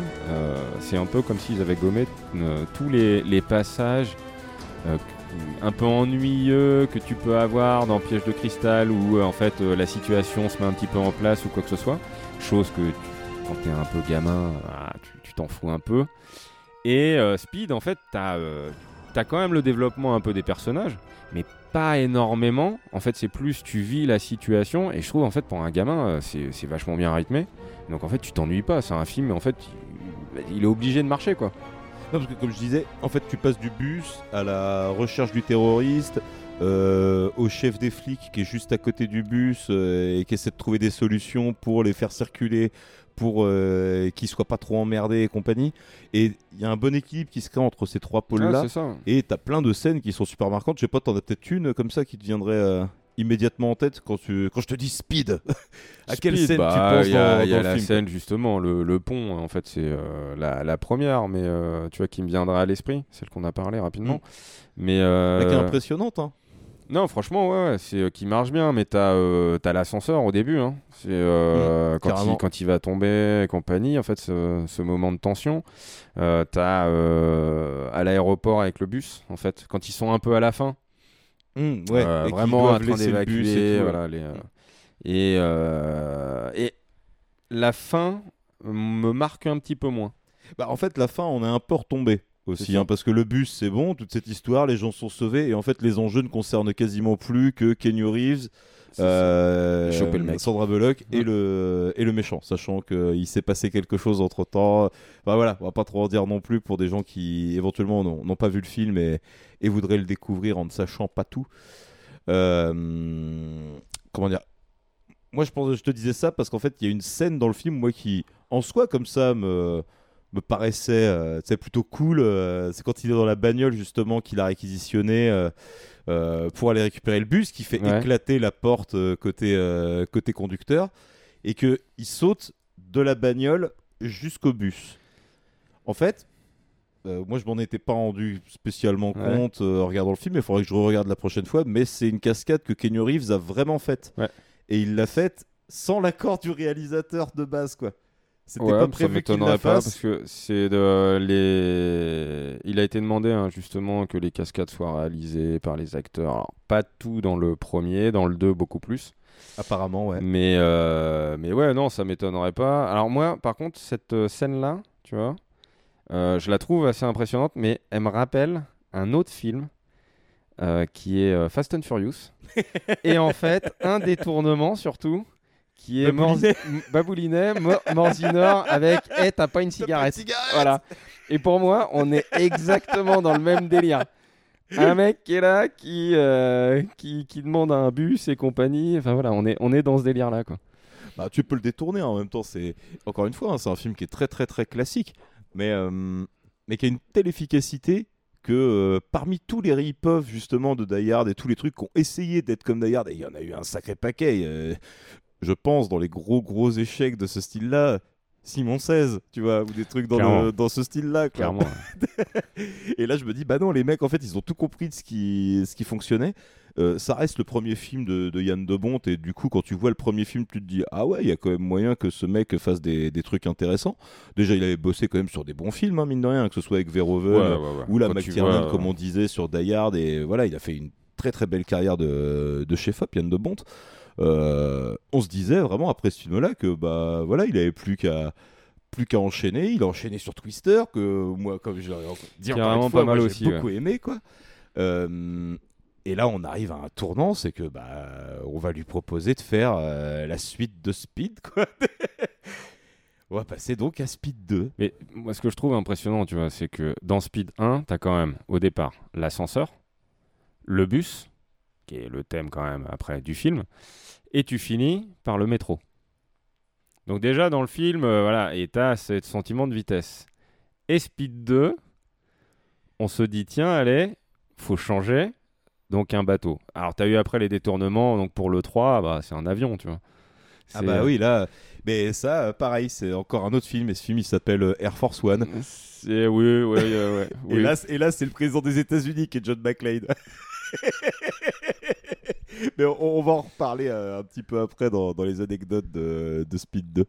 [SPEAKER 8] c'est un peu comme s'ils avaient gommé tous les, les passages un peu ennuyeux que tu peux avoir dans Piège de cristal où euh, en fait euh, la situation se met un petit peu en place ou quoi que ce soit. Chose que quand t'es un peu gamin, ah, tu- t'en fous un peu. Et euh, Speed, en fait, t'as quand même le développement un peu des personnages, mais pas énormément. En fait, c'est plus tu vis la situation. Et je trouve, en fait, pour un gamin, c'est vachement bien rythmé. Donc, en fait, tu t'ennuies pas. C'est un film, mais en fait, il est obligé de marcher, quoi.
[SPEAKER 7] Non, parce que comme je disais, en fait, tu passes du bus à la recherche du terroriste, euh, au chef des flics qui est juste à côté du bus euh, et qui essaie de trouver des solutions pour les faire circuler, pour euh, qu'ils soient pas trop emmerdés et compagnie. Et il y a un bon équilibre qui se crée entre ces trois pôles-là.
[SPEAKER 8] Ah,
[SPEAKER 7] et t'as plein de scènes qui sont super marquantes. Je sais pas, t'en as peut-être une comme ça qui te viendrait euh, immédiatement en tête quand, tu... quand je te dis speed. à quelle
[SPEAKER 8] Speed,
[SPEAKER 7] scène
[SPEAKER 8] bah,
[SPEAKER 7] tu penses
[SPEAKER 8] Il y a,
[SPEAKER 7] dans,
[SPEAKER 8] y a
[SPEAKER 7] dans le
[SPEAKER 8] la
[SPEAKER 7] film
[SPEAKER 8] scène, justement, le, le pont. En fait, c'est euh, la, la première, mais euh, tu vois, qui me viendra à l'esprit, celle qu'on a parlé rapidement. Mais. euh,
[SPEAKER 7] Qui est impressionnante. Hein.
[SPEAKER 8] Non, franchement, ouais, ouais, c'est euh, qui marche bien, mais t'as euh, l'ascenseur au début. Hein. C'est euh, quand,
[SPEAKER 7] carrément.
[SPEAKER 8] il, quand il va tomber et compagnie, en fait, ce, ce moment de tension. Euh, t'as euh, à l'aéroport avec le bus, en fait, quand ils sont un peu à la fin.
[SPEAKER 7] Mmh, ouais,
[SPEAKER 8] Euh, vraiment en train d'évacuer. voilà, les, euh, et, euh, et la fin me marque un petit peu moins.
[SPEAKER 7] Bah, en fait, la fin, on est un peu retombé aussi, hein, parce que le bus, c'est bon, toute cette histoire, les gens sont sauvés, et en fait, les enjeux ne concernent quasiment plus que Kenny Reeves. Euh,
[SPEAKER 8] le mec.
[SPEAKER 7] Sandra Bullock et,
[SPEAKER 8] Ouais.
[SPEAKER 7] le, et le méchant, sachant qu'il s'est passé quelque chose entre temps. Bah voilà, on va pas trop en dire non plus pour des gens qui éventuellement n'ont pas vu le film et, et voudraient le découvrir en ne sachant pas tout. Euh, comment dire? Moi je, pense, je te disais ça parce qu'en fait il y a une scène dans le film moi qui en soi comme ça me, me paraissait euh, plutôt cool euh, c'est quand il est dans la bagnole justement qu'il a réquisitionné euh, euh, pour aller récupérer le bus qui fait
[SPEAKER 8] Ouais.
[SPEAKER 7] éclater la porte euh, côté, euh, côté conducteur et que il saute de la bagnole jusqu'au bus en fait euh, moi, je m'en étais pas rendu spécialement compte en regardant le film, il faudrait que je re-regarde la prochaine fois. Mais c'est une cascade que Kenny Reeves a vraiment faite.
[SPEAKER 8] Ouais.
[SPEAKER 7] Et il l'a faite sans l'accord du réalisateur de base, quoi. C'était
[SPEAKER 8] Ouais,
[SPEAKER 7] pas prévu qu'il la
[SPEAKER 8] m'étonnerait pas
[SPEAKER 7] fasse.
[SPEAKER 8] parce que c'est de les. Il a été demandé hein, justement que les cascades soient réalisées par les acteurs. Alors, pas tout dans le premier, dans le 2 beaucoup plus.
[SPEAKER 7] Apparemment, ouais.
[SPEAKER 8] Mais euh, mais ouais, non, ça m'étonnerait pas. Alors moi, par contre, cette euh, scène-là, tu vois, euh, je la trouve assez impressionnante, mais elle me rappelle un autre film euh, qui est Fast and Furious. Et en fait, un détournement surtout, qui est
[SPEAKER 7] Baboulinet.
[SPEAKER 8] Baboulinet, Mo- Morziner avec « Eh, t'as pas une cigarette ?» Voilà. Et pour moi, on est exactement dans le même délire. Un mec qui est là, qui, euh, qui, qui demande un bus et compagnie. Enfin voilà, on est, on est dans ce délire-là, quoi.
[SPEAKER 7] Bah, tu peux le détourner hein, en même temps. C'est encore une fois, hein, c'est un film qui est très très très classique, mais euh, mais qui a une telle efficacité que euh, parmi tous les rip-off justement de Die Hard et tous les trucs qui ont essayé d'être comme Die Hard, et il y en a eu un sacré paquet. euh, je pense dans les gros gros échecs de ce style-là. Simon 16, tu vois, ou des trucs dans, le- dans ce style-là.
[SPEAKER 8] Clairement.
[SPEAKER 7] Et là, je me dis, bah non, les mecs, en fait, ils ont tout compris de ce qui, ce qui fonctionnait. Euh, ça reste le premier film de, de Yann de Bont, et du coup, quand tu vois le premier film, tu te dis, ah ouais, il y a quand même moyen que ce mec fasse des, des trucs intéressants. Déjà, il avait bossé quand même sur des bons films, hein, mine de rien, que ce soit avec Verhoeven
[SPEAKER 8] Ouais, ouais, ouais.
[SPEAKER 7] ou la McTiernan,
[SPEAKER 8] vois,
[SPEAKER 7] comme
[SPEAKER 8] euh,
[SPEAKER 7] on disait, sur Die Hard. Et voilà, il a fait une très très belle carrière de, de chef-op, Yann de Bont. Euh, on se disait vraiment après ce film-là que bah voilà, il avait plus qu'à plus qu'à enchaîner. Il a enchaîné sur Twister, que moi, comme je dit
[SPEAKER 8] est
[SPEAKER 7] encore une
[SPEAKER 8] vraiment
[SPEAKER 7] fois,
[SPEAKER 8] pas mal
[SPEAKER 7] moi, j'ai
[SPEAKER 8] aussi,
[SPEAKER 7] beaucoup aimé, quoi. Euh, et là, on arrive à un tournant, c'est que bah, on va lui proposer de faire euh, la suite de Speed, quoi. on va passer donc à Speed 2.
[SPEAKER 8] Mais moi, ce que je trouve impressionnant, tu vois, c'est que dans Speed 1, tu as quand même au départ l'ascenseur, le bus, qui est le thème quand même après du film, et tu finis par le métro. Donc déjà dans le film, euh, voilà, et tu as ce sentiment de vitesse. Et Speed 2, on se dit, tiens, allez, faut changer, donc un bateau. Alors tu as eu après les détournements, donc pour le 3, bah, c'est un avion, tu vois.
[SPEAKER 7] Ah bah oui, là, mais ça, euh, pareil, c'est encore un autre film, et ce film, il s'appelle euh, Air Force One.
[SPEAKER 8] Oui, oui, euh, ouais.
[SPEAKER 7] Et
[SPEAKER 8] oui.
[SPEAKER 7] là, et là, c'est le président des États-Unis qui est John McClane. Mais on, on va en reparler euh, un petit peu après dans, dans les anecdotes de, de Speed 2.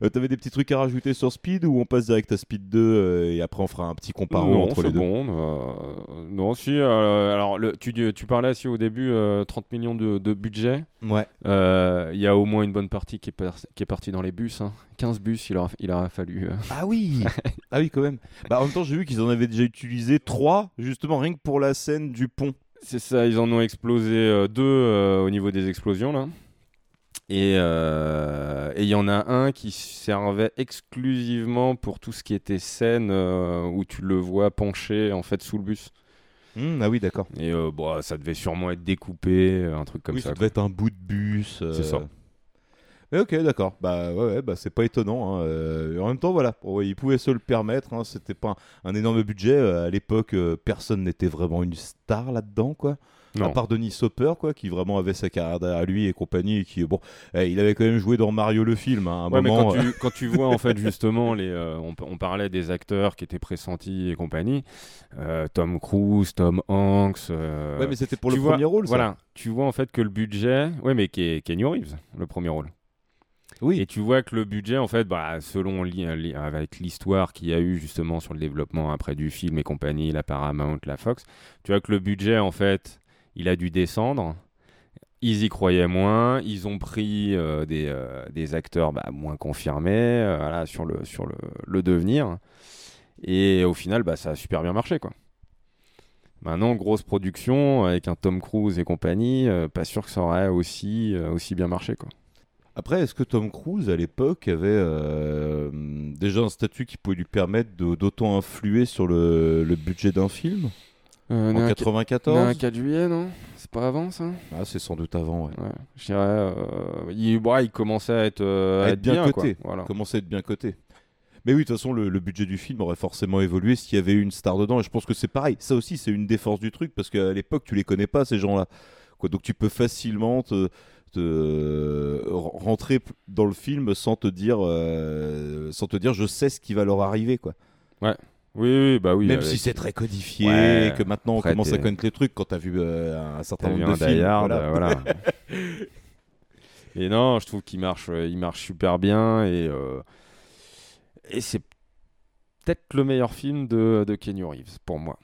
[SPEAKER 7] Euh, T'avais des petits trucs à rajouter sur Speed ou on passe direct à Speed 2 euh, et après on fera un petit comparo
[SPEAKER 8] non,
[SPEAKER 7] entre les deux?
[SPEAKER 8] bon. euh, non, si. euh, alors, le, tu, tu parlais si au début euh, 30 millions de, de budget.
[SPEAKER 7] Ouais.
[SPEAKER 8] Euh, Il y a au moins une bonne partie qui est, par- qui est partie dans les bus. hein. 15 bus, il aura, il aura fallu. euh.
[SPEAKER 7] Ah oui Ah oui, quand même. Bah, en même temps, j'ai vu qu'ils en avaient déjà utilisé 3, justement, rien que pour la scène du pont.
[SPEAKER 8] C'est ça, ils en ont explosé euh, deux euh, au niveau des explosions là. Et euh, et il y en a un qui servait exclusivement pour tout ce qui était scène où tu le vois penché en fait sous le bus.
[SPEAKER 7] Hmm, ah oui, d'accord.
[SPEAKER 8] Et bon, ça devait sûrement être découpé, un truc comme
[SPEAKER 7] oui,
[SPEAKER 8] ça.
[SPEAKER 7] ça
[SPEAKER 8] quoi.
[SPEAKER 7] devait être un bout de bus.
[SPEAKER 8] C'est ça.
[SPEAKER 7] Mais ok, d'accord. Bah ouais, ouais, bah c'est pas étonnant. hein. Euh, en même temps, voilà, ouais, ils pouvaient se le permettre. hein. C'était pas un, un énorme budget. Euh, à l'époque, euh, personne n'était vraiment une star là-dedans, quoi. À part Denis Hopper, quoi, qui vraiment avait sa carrière derrière lui et compagnie. Et qui, bon, eh, il avait quand même joué dans Mario le film. hein, à un
[SPEAKER 8] Ouais, mais
[SPEAKER 7] moment.
[SPEAKER 8] quand tu, quand tu vois en fait justement les, euh, on, on parlait des acteurs qui étaient pressentis et compagnie, euh, Tom Cruise, Tom Hanks. euh,
[SPEAKER 7] Ouais, mais c'était pour le
[SPEAKER 8] vois-
[SPEAKER 7] premier rôle, ça.
[SPEAKER 8] Voilà, tu vois en fait que le budget, ouais, mais qui est Kenny Reeves, le premier rôle.
[SPEAKER 7] Oui.
[SPEAKER 8] Et tu vois que le budget, en fait, bah, selon avec l'histoire qu'il y a eu justement sur le développement après du film et compagnie, la Paramount, la Fox, tu vois que le budget, en fait, il a dû descendre. Ils y croyaient moins. Ils ont pris euh, des, euh, des acteurs bah, moins confirmés euh, sur, le, devenir. Et au final, bah, ça a super bien marché. Quoi. Maintenant, grosse production avec un Tom Cruise et compagnie, pas sûr que ça aurait aussi, aussi bien marché. Quoi.
[SPEAKER 7] Après, est-ce que Tom Cruise, à l'époque, avait euh, déjà un statut qui pouvait lui permettre d'autant influer sur le, le budget d'un film?
[SPEAKER 8] Euh,
[SPEAKER 7] En
[SPEAKER 8] un-
[SPEAKER 7] 94
[SPEAKER 8] né un 4 juillet, non? C'est pas avant ça?
[SPEAKER 7] Ah, c'est sans doute avant, ouais.
[SPEAKER 8] Ouais, je dirais. euh, il, commençait à être, euh,
[SPEAKER 7] À
[SPEAKER 8] à
[SPEAKER 7] être bien, coté.
[SPEAKER 8] Voilà.
[SPEAKER 7] Commençait à être bien coté. Mais oui, de toute façon, le, le budget du film aurait forcément évolué s'il y avait eu une star dedans. Et je pense que c'est pareil. Ça aussi, c'est une des forces du truc parce qu'à l'époque, tu les connais pas, ces gens-là. Quoi, donc tu peux facilement te, te, euh, rentrer dans le film sans te dire, euh, sans te dire, je sais ce qui va leur arriver, quoi.
[SPEAKER 8] Ouais. Oui, oui, bah oui.
[SPEAKER 7] Même
[SPEAKER 8] avec-
[SPEAKER 7] si c'est très codifié,
[SPEAKER 8] Ouais,
[SPEAKER 7] et que maintenant on commence à connaître les trucs quand t'as vu euh, un certain nombre de films.
[SPEAKER 8] Die Hard,
[SPEAKER 7] voilà.
[SPEAKER 8] euh, voilà. Et non, je trouve qu'il marche, euh, il marche super bien et, euh, et c'est peut-être le meilleur film de, de Kenny Reeves pour moi.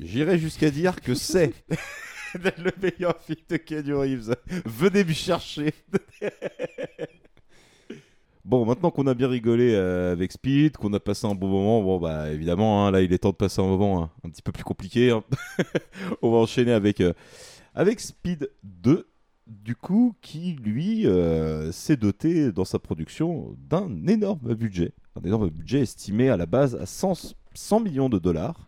[SPEAKER 7] J'irais jusqu'à dire que c'est le meilleur film de Keanu Reeves. Venez me chercher. bon, maintenant qu'on a bien rigolé euh, avec Speed, qu'on a passé un bon moment, bon bah évidemment, hein, là il est temps de passer un moment hein, un petit peu plus compliqué. hein. On va enchaîner avec euh, avec Speed 2. Du coup, qui lui euh, s'est doté dans sa production d'un énorme budget, un énorme budget estimé à la base à 100, 100 millions de dollars.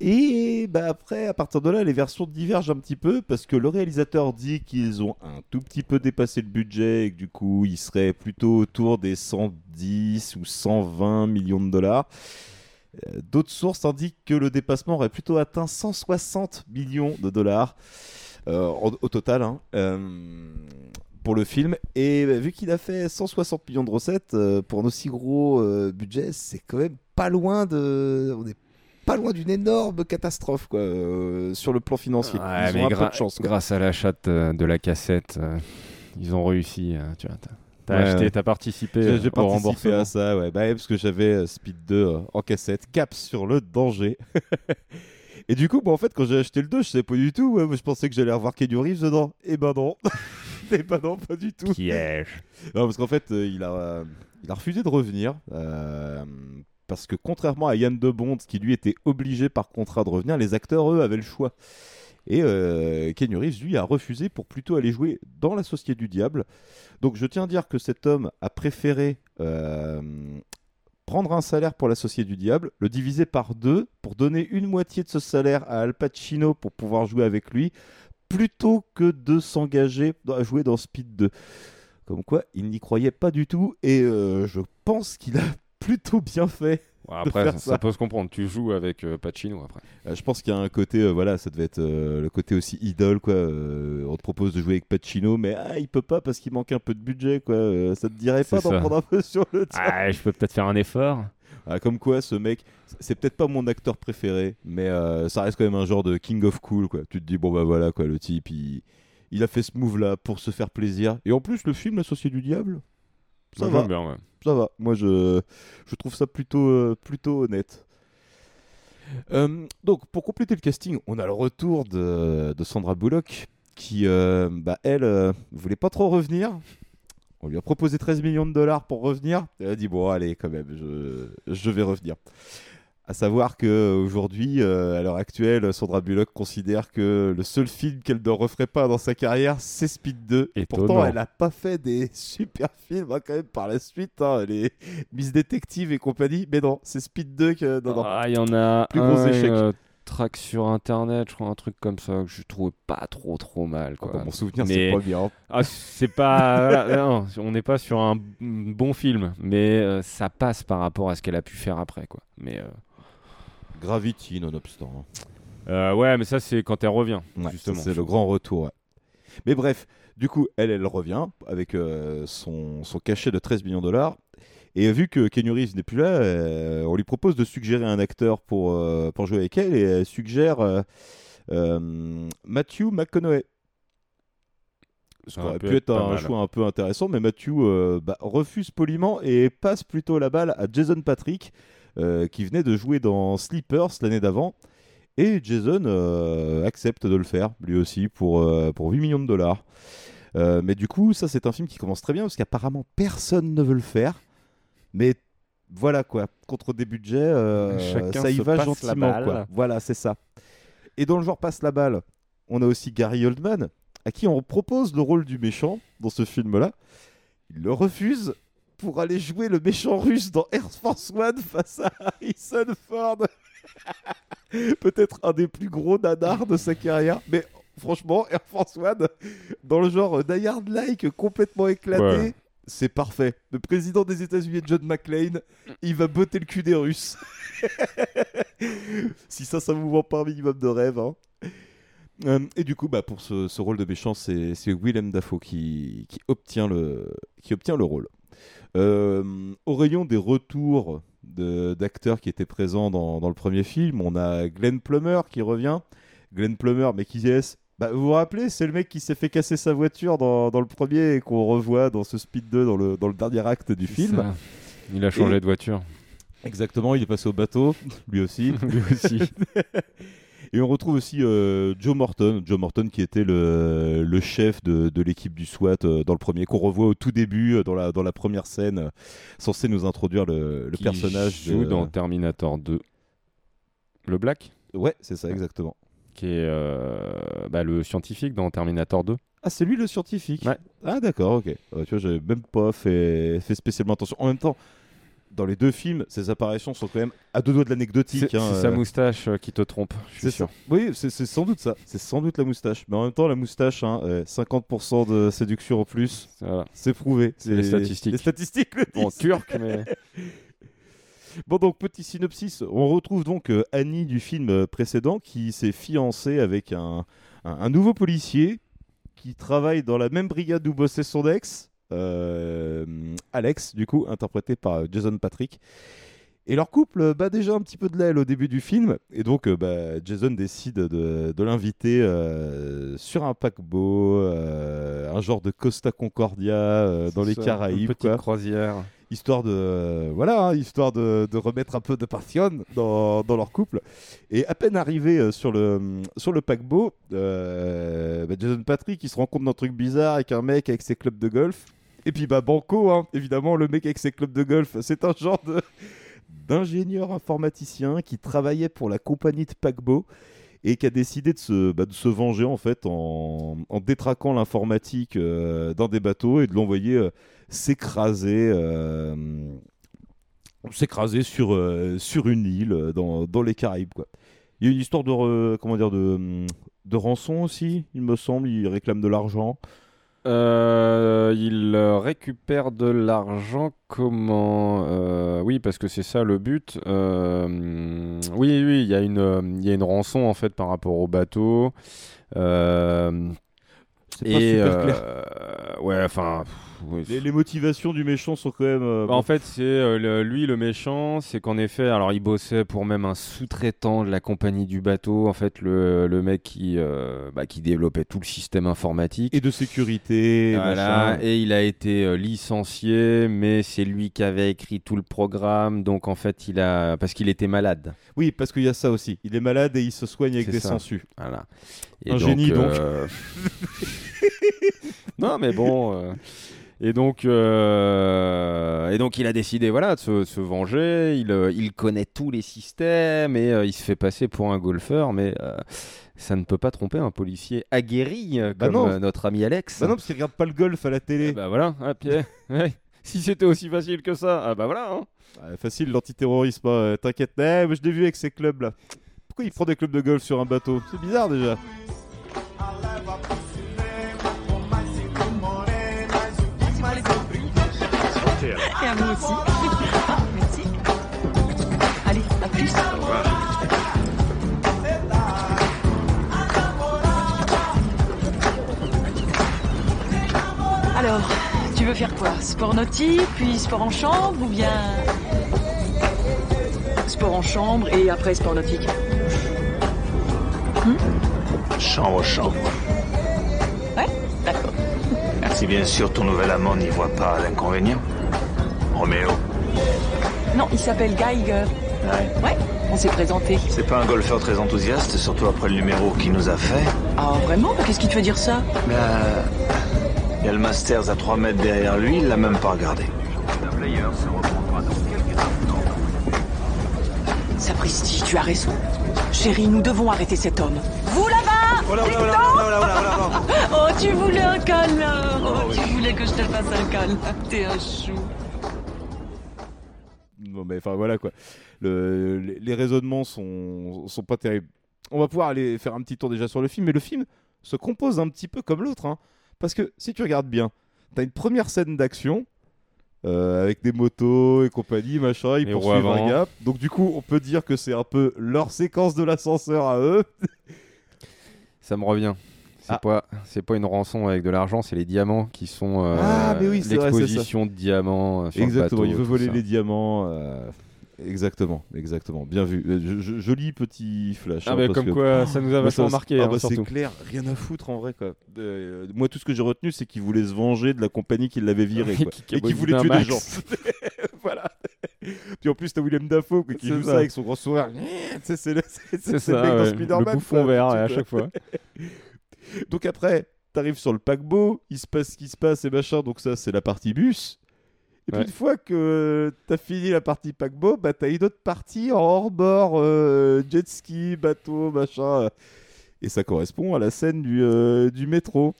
[SPEAKER 7] Et bah après, à partir de là, les versions divergent un petit peu parce que le réalisateur dit qu'ils ont un tout petit peu dépassé le budget et que du coup, il serait plutôt autour des 110 ou 120 millions de dollars. Euh, D'autres sources indiquent que le dépassement aurait plutôt atteint 160 millions de dollars euh, au total hein, euh, pour le film. Et bah, vu qu'il a fait 160 millions de recettes pour un aussi gros euh, budget, c'est quand même pas loin de. Pas loin d'une énorme catastrophe quoi, euh, sur le plan financier.
[SPEAKER 8] Ouais,
[SPEAKER 7] Ils
[SPEAKER 8] mais
[SPEAKER 7] ont un peu
[SPEAKER 8] gra-
[SPEAKER 7] de chance. quoi.
[SPEAKER 8] grâce à l'achat de, la cassette, euh, ils ont réussi. euh, tu vois, t'as,
[SPEAKER 7] Ouais,
[SPEAKER 8] acheté, t'as participé
[SPEAKER 7] J'ai j'ai
[SPEAKER 8] au
[SPEAKER 7] participé
[SPEAKER 8] remboursement.
[SPEAKER 7] à ça, ouais. Bah, parce que j'avais Speed 2 euh, en cassette, cap sur le danger. Et du coup, bah, en fait, quand j'ai acheté le 2, je savais pas du tout. ouais, je pensais que j'allais revoir Kenny Reeves dedans. Et ben non. Et ben non, pas du tout.
[SPEAKER 8] Piège.
[SPEAKER 7] Non, parce qu'en fait, il, a, il a refusé de revenir. Parce que contrairement à Yann de Bond, qui lui était obligé par contrat de revenir, les acteurs, eux, avaient le choix. Et euh, lui, a refusé pour plutôt aller jouer dans La Société du Diable. Donc je tiens à dire que cet homme a préféré euh, prendre un salaire pour La Société du Diable, le diviser par deux pour donner une moitié de ce salaire à Al Pacino pour pouvoir jouer avec lui, plutôt que de s'engager à jouer dans Speed 2. Comme quoi, il n'y croyait pas du tout et euh, je pense qu'il a plutôt bien fait.
[SPEAKER 8] Ouais,
[SPEAKER 7] de
[SPEAKER 8] après,
[SPEAKER 7] faire
[SPEAKER 8] ça,
[SPEAKER 7] ça.
[SPEAKER 8] ça peut se comprendre. Tu joues avec euh, Pacino après.
[SPEAKER 7] Euh, je pense qu'il y a un côté, euh, voilà, ça devait être euh, le côté aussi idole, quoi. Euh, on te propose de jouer avec Pacino, mais ah, il peut pas parce qu'il manque un peu de budget, quoi. Euh, ça te dirait pas d'en prendre un peu sur le tien
[SPEAKER 8] Ah, je peux peut-être faire un effort.
[SPEAKER 7] Ah, Comme quoi, ce mec, c'est peut-être pas mon acteur préféré, mais euh, ça reste quand même un genre de king of cool, quoi. Tu te dis, bon bah voilà, quoi, le type, il, il a fait ce move-là pour se faire plaisir. Et en plus, le film, La Société du Diable, ça
[SPEAKER 8] Moi,
[SPEAKER 7] va.
[SPEAKER 8] bien, ouais.
[SPEAKER 7] Ça va. Moi, je, je trouve ça plutôt, euh, plutôt honnête. Euh, donc, pour compléter le casting, on a le retour de, de Sandra Bullock, qui, euh, bah, elle, euh, voulait pas trop revenir. On lui a proposé 13 millions de dollars pour revenir. Elle a dit bon, allez, quand même, je, je vais revenir. À savoir qu'aujourd'hui, à l'heure actuelle, Sandra Bullock considère que le seul film qu'elle ne referait pas dans sa carrière, c'est Speed 2. Et pourtant, elle n'a pas fait des super films hein, quand même par la suite. hein. Elle est Miss Détective et compagnie. Mais non, c'est Speed 2 que. Non, non.
[SPEAKER 8] Ah, il y en a
[SPEAKER 7] Plus
[SPEAKER 8] un
[SPEAKER 7] gros échec.
[SPEAKER 8] euh, track sur internet, je crois, un truc comme ça que je trouvais pas trop trop mal. Quoi.
[SPEAKER 7] Mon souvenir,
[SPEAKER 8] Mais-
[SPEAKER 7] c'est pas bien.
[SPEAKER 8] Ah, c'est pas. voilà, non, on n'est pas sur un bon film, mais euh, ça passe par rapport à ce qu'elle a pu faire après, quoi. Mais euh,
[SPEAKER 7] Gravity, nonobstant.
[SPEAKER 8] euh, ouais, mais ça c'est quand elle revient,
[SPEAKER 7] Ouais, ça,
[SPEAKER 8] justement.
[SPEAKER 7] c'est le grand retour. ouais. Mais bref, du coup, elle, elle revient avec euh, son, son cachet de 13 millions de dollars. Et vu que Keanu Reeves n'est plus là, euh, on lui propose de suggérer un acteur pour, pour jouer avec elle. Et elle suggère Matthew McConaughey. Ce qui
[SPEAKER 8] aurait pu être
[SPEAKER 7] un
[SPEAKER 8] mal.
[SPEAKER 7] choix un peu intéressant, mais Matthew bah, refuse poliment et passe plutôt la balle à Jason Patrick, qui venait de jouer dans Sleepers l'année d'avant. Et Jason euh, accepte de le faire, lui aussi, pour, euh, pour 8 millions de dollars. Euh, mais du coup, ça, c'est un film qui commence très bien, parce qu'apparemment, personne ne veut le faire. Mais voilà, quoi. Contre des budgets, euh, ça y va gentiment, quoi. Voilà, c'est ça. Et dans le genre passe la balle, on a aussi Gary Oldman, à qui on propose le rôle du méchant dans ce film-là. Il le refuse pour aller jouer le méchant russe dans Air Force One face à Harrison Ford. Peut-être un des plus gros nanars de sa carrière. Mais franchement, Air Force One, dans le genre Die Hard-like, complètement éclaté,
[SPEAKER 8] Ouais.
[SPEAKER 7] c'est parfait. Le président des États-Unis, John McClane, il va botter le cul des Russes. si ça, ça vous vend pas un minimum de rêve. hein. Euh, et du coup, bah, pour ce, ce rôle de méchant, c'est c'est Willem Dafoe qui, qui, obtient le, qui obtient le rôle. Euh, au rayon des retours d'acteurs qui étaient présents dans, dans le premier film, on a Glenn Plummer qui revient. Glenn Plummer, mais qui est bah, Vous vous rappelez, c'est le mec qui s'est fait casser sa voiture dans, dans le premier et qu'on revoit dans ce Speed 2 dans le, dans le dernier acte du film.
[SPEAKER 8] Ça. Il a changé
[SPEAKER 7] Et-
[SPEAKER 8] de voiture.
[SPEAKER 7] Exactement, il est passé au bateau, lui aussi.
[SPEAKER 8] Lui aussi.
[SPEAKER 7] Et on retrouve aussi euh, Joe Morton, Joe Morton qui était le, le chef de, de l'équipe du SWAT euh, dans le premier, qu'on revoit au tout début, euh, dans la, dans la première scène, euh, censé nous introduire le, le
[SPEAKER 8] Qui
[SPEAKER 7] personnage.
[SPEAKER 8] joue
[SPEAKER 7] de-
[SPEAKER 8] dans Terminator 2. Le Black?
[SPEAKER 7] Ouais, c'est ça, exactement.
[SPEAKER 8] Qui est bah, le scientifique dans Terminator 2.
[SPEAKER 7] Ah, c'est lui le scientifique?
[SPEAKER 8] Ouais.
[SPEAKER 7] Ah, d'accord, ok. Tu vois, j'avais même pas fait, fait spécialement attention. En même temps, dans les deux films, ses apparitions sont quand même à deux doigts de l'anecdotique.
[SPEAKER 8] C'est
[SPEAKER 7] hein,
[SPEAKER 8] sa
[SPEAKER 7] euh,
[SPEAKER 8] moustache euh, qui te trompe, je suis sûr.
[SPEAKER 7] ça. Oui, c'est sans doute ça. C'est sans doute la moustache. Mais en même temps, la moustache, hein, euh, 50% de séduction en plus,
[SPEAKER 8] Voilà.
[SPEAKER 7] c'est prouvé.
[SPEAKER 8] C'est les statistiques.
[SPEAKER 7] Les statistiques le disent.
[SPEAKER 8] turc, mais.
[SPEAKER 7] Bon, donc, petit synopsis. On retrouve donc euh, Annie du film précédent qui s'est fiancée avec un, un- un nouveau policier qui travaille dans la même brigade où bossait son ex, Alex, du coup, interprété par euh, Jason Patrick. Et leur couple euh, bat déjà un petit peu de l'aile au début du film. Et donc, euh, bah, Jason décide de, de l'inviter euh, sur un paquebot, euh, un genre de Costa Concordia euh, dans les
[SPEAKER 8] Ça,
[SPEAKER 7] Caraïbes.
[SPEAKER 8] Une petite
[SPEAKER 7] quoi
[SPEAKER 8] croisière.
[SPEAKER 7] histoire de euh, voilà hein, histoire de, de remettre un peu de passion dans, dans leur couple et à peine arrivé euh, sur le sur le paquebot euh, bah, Jason Patrick il se rend compte d'un truc bizarre avec un mec avec ses clubs de golf Et puis bah Banco, hein, évidemment, le mec avec ses clubs de golf, c'est un genre de d'ingénieur informaticien qui travaillait pour la compagnie de paquebot et qui a décidé de se, bah, de se venger en fait en, en détraquant l'informatique euh, dans des bateaux et de l'envoyer euh, s'écraser euh, s'écraser sur, sur une île dans, dans les Caraïbes. Il y a une histoire de comment dire de, de rançon aussi, il me semble, il réclame de l'argent.
[SPEAKER 8] Euh, il récupère de l'argent comment Euh, Oui, parce que c'est ça le but. Euh, oui, oui, il y a une, y a une rançon en fait par rapport au bateau.
[SPEAKER 7] C'est pas super clair.
[SPEAKER 8] ouais, enfin. pff, oui,
[SPEAKER 7] Les, les motivations du méchant sont quand même. euh,
[SPEAKER 8] Bah, En fait, c'est euh, le- lui le méchant, c'est qu'en effet, alors il bossait pour même un sous-traitant de la compagnie du bateau, en fait, le, le mec qui, euh, bah, qui développait tout le système informatique.
[SPEAKER 7] et de sécurité.
[SPEAKER 8] Voilà,
[SPEAKER 7] machin.
[SPEAKER 8] et il a été euh, licencié, mais c'est lui qui avait écrit tout le programme, donc en fait, il a parce qu'il était malade.
[SPEAKER 7] Oui, parce qu'il y a ça aussi. Il est malade et il se soigne avec des
[SPEAKER 8] ça.
[SPEAKER 7] sangsues.
[SPEAKER 8] Voilà.
[SPEAKER 7] Un génie, donc.
[SPEAKER 8] euh, non, mais bon. euh, Et donc, euh, et donc, il a décidé, voilà, de se, se venger. Il, euh, il connaît tous les systèmes et euh, il se fait passer pour un golfeur, mais euh, ça ne peut pas tromper un policier aguerri
[SPEAKER 7] Bah
[SPEAKER 8] comme
[SPEAKER 7] non.
[SPEAKER 8] notre ami Alex.
[SPEAKER 7] Bah non, parce qu'il regarde pas le golf à la télé.
[SPEAKER 8] Bah voilà, Pierre. ouais. Si c'était aussi facile que ça, ah bah voilà. hein.
[SPEAKER 7] Facile, l'antiterrorisme, hein, t'inquiète. Eh, je l'ai vu avec ces clubs-là. Pourquoi il prend des clubs de golf sur un bateau? C'est bizarre déjà.
[SPEAKER 11] Et à vous aussi. Merci. Allez, à plus. Alors, tu veux faire quoi? Sport nautique, puis sport en chambre, ou bien... Sport en chambre et après sport nautique?
[SPEAKER 12] Chambre, chambre.
[SPEAKER 11] Ouais, d'accord.
[SPEAKER 12] Si bien sûr ton nouvel amant n'y voit pas d'inconvénient. Roméo.
[SPEAKER 11] Non, il s'appelle Geiger.
[SPEAKER 12] Ouais.
[SPEAKER 11] Ouais, on s'est présenté.
[SPEAKER 12] C'est pas un golfeur très enthousiaste, surtout après le numéro qu'il nous a fait.
[SPEAKER 11] Ah, vraiment? Qu'est-ce qui te fait dire ça?
[SPEAKER 12] Euh, il y a le Masters à 3 mètres derrière lui, il l'a même pas regardé.
[SPEAKER 11] Sapristi, tu as raison. Chérie, nous devons arrêter cet homme. Vous là-bas Victor? Oh, tu voulais un câlin Oh, tu voulais que je te fasse un câlin. T'es un chou.
[SPEAKER 7] Non, mais enfin voilà quoi. Le- les, raisonnements sont, sont pas terribles. On va pouvoir aller faire un petit tour déjà sur le film, mais le film se compose un petit peu comme l'autre. hein. Parce que si tu regardes bien, t'as une première scène d'action euh, avec des motos et compagnie, machin, ils poursuivent un gap. Donc du coup, on peut dire que c'est un peu leur séquence de l'ascenseur à eux.
[SPEAKER 8] Ça me revient. C'est
[SPEAKER 7] Ah.
[SPEAKER 8] pas, c'est pas une rançon avec de l'argent, c'est les diamants qui sont euh,
[SPEAKER 7] Ah, mais oui, c'est vrai, c'est ça.
[SPEAKER 8] l'exposition de diamants euh, sur
[SPEAKER 7] Exactement,
[SPEAKER 8] le
[SPEAKER 7] il
[SPEAKER 8] bateau.
[SPEAKER 7] veut
[SPEAKER 8] tout
[SPEAKER 7] voler
[SPEAKER 8] ça.
[SPEAKER 7] les diamants. euh, Exactement, exactement. Bien vu. Euh, je- je- joli petit flash.
[SPEAKER 8] Ah,
[SPEAKER 7] hein, parce
[SPEAKER 8] comme
[SPEAKER 7] que-
[SPEAKER 8] quoi, ça nous a
[SPEAKER 7] Moi,
[SPEAKER 8] vachement marqué,
[SPEAKER 7] ah,
[SPEAKER 8] hein,
[SPEAKER 7] bah, c'est clair, rien à foutre en vrai. Quoi. Euh, moi, tout ce que j'ai retenu, c'est qu'il voulait se venger de la compagnie qui l'avait viré. Quoi.
[SPEAKER 8] qui
[SPEAKER 7] Et
[SPEAKER 8] cabotine
[SPEAKER 7] voulait tuer des gens. voilà. Puis en plus, t'as William Dafoe quoi, qui
[SPEAKER 8] C'est
[SPEAKER 7] joue ça.
[SPEAKER 8] ça.
[SPEAKER 7] avec son grand sourire. C'est le, c'est-
[SPEAKER 8] C'est
[SPEAKER 7] c'est le
[SPEAKER 8] ça,
[SPEAKER 7] mec dans
[SPEAKER 8] ouais,
[SPEAKER 7] Spider-Man,
[SPEAKER 8] le bouffon vert à chaque fois.
[SPEAKER 7] Donc après, t'arrives sur le paquebot, il se passe ce qui se passe et machin, donc ça c'est la partie bus. Et puis une fois que t'as fini la partie paquebot, bah t'as une autre partie en hors-bord, euh, jet ski, bateau, machin. Et ça correspond à la scène du, euh, du métro.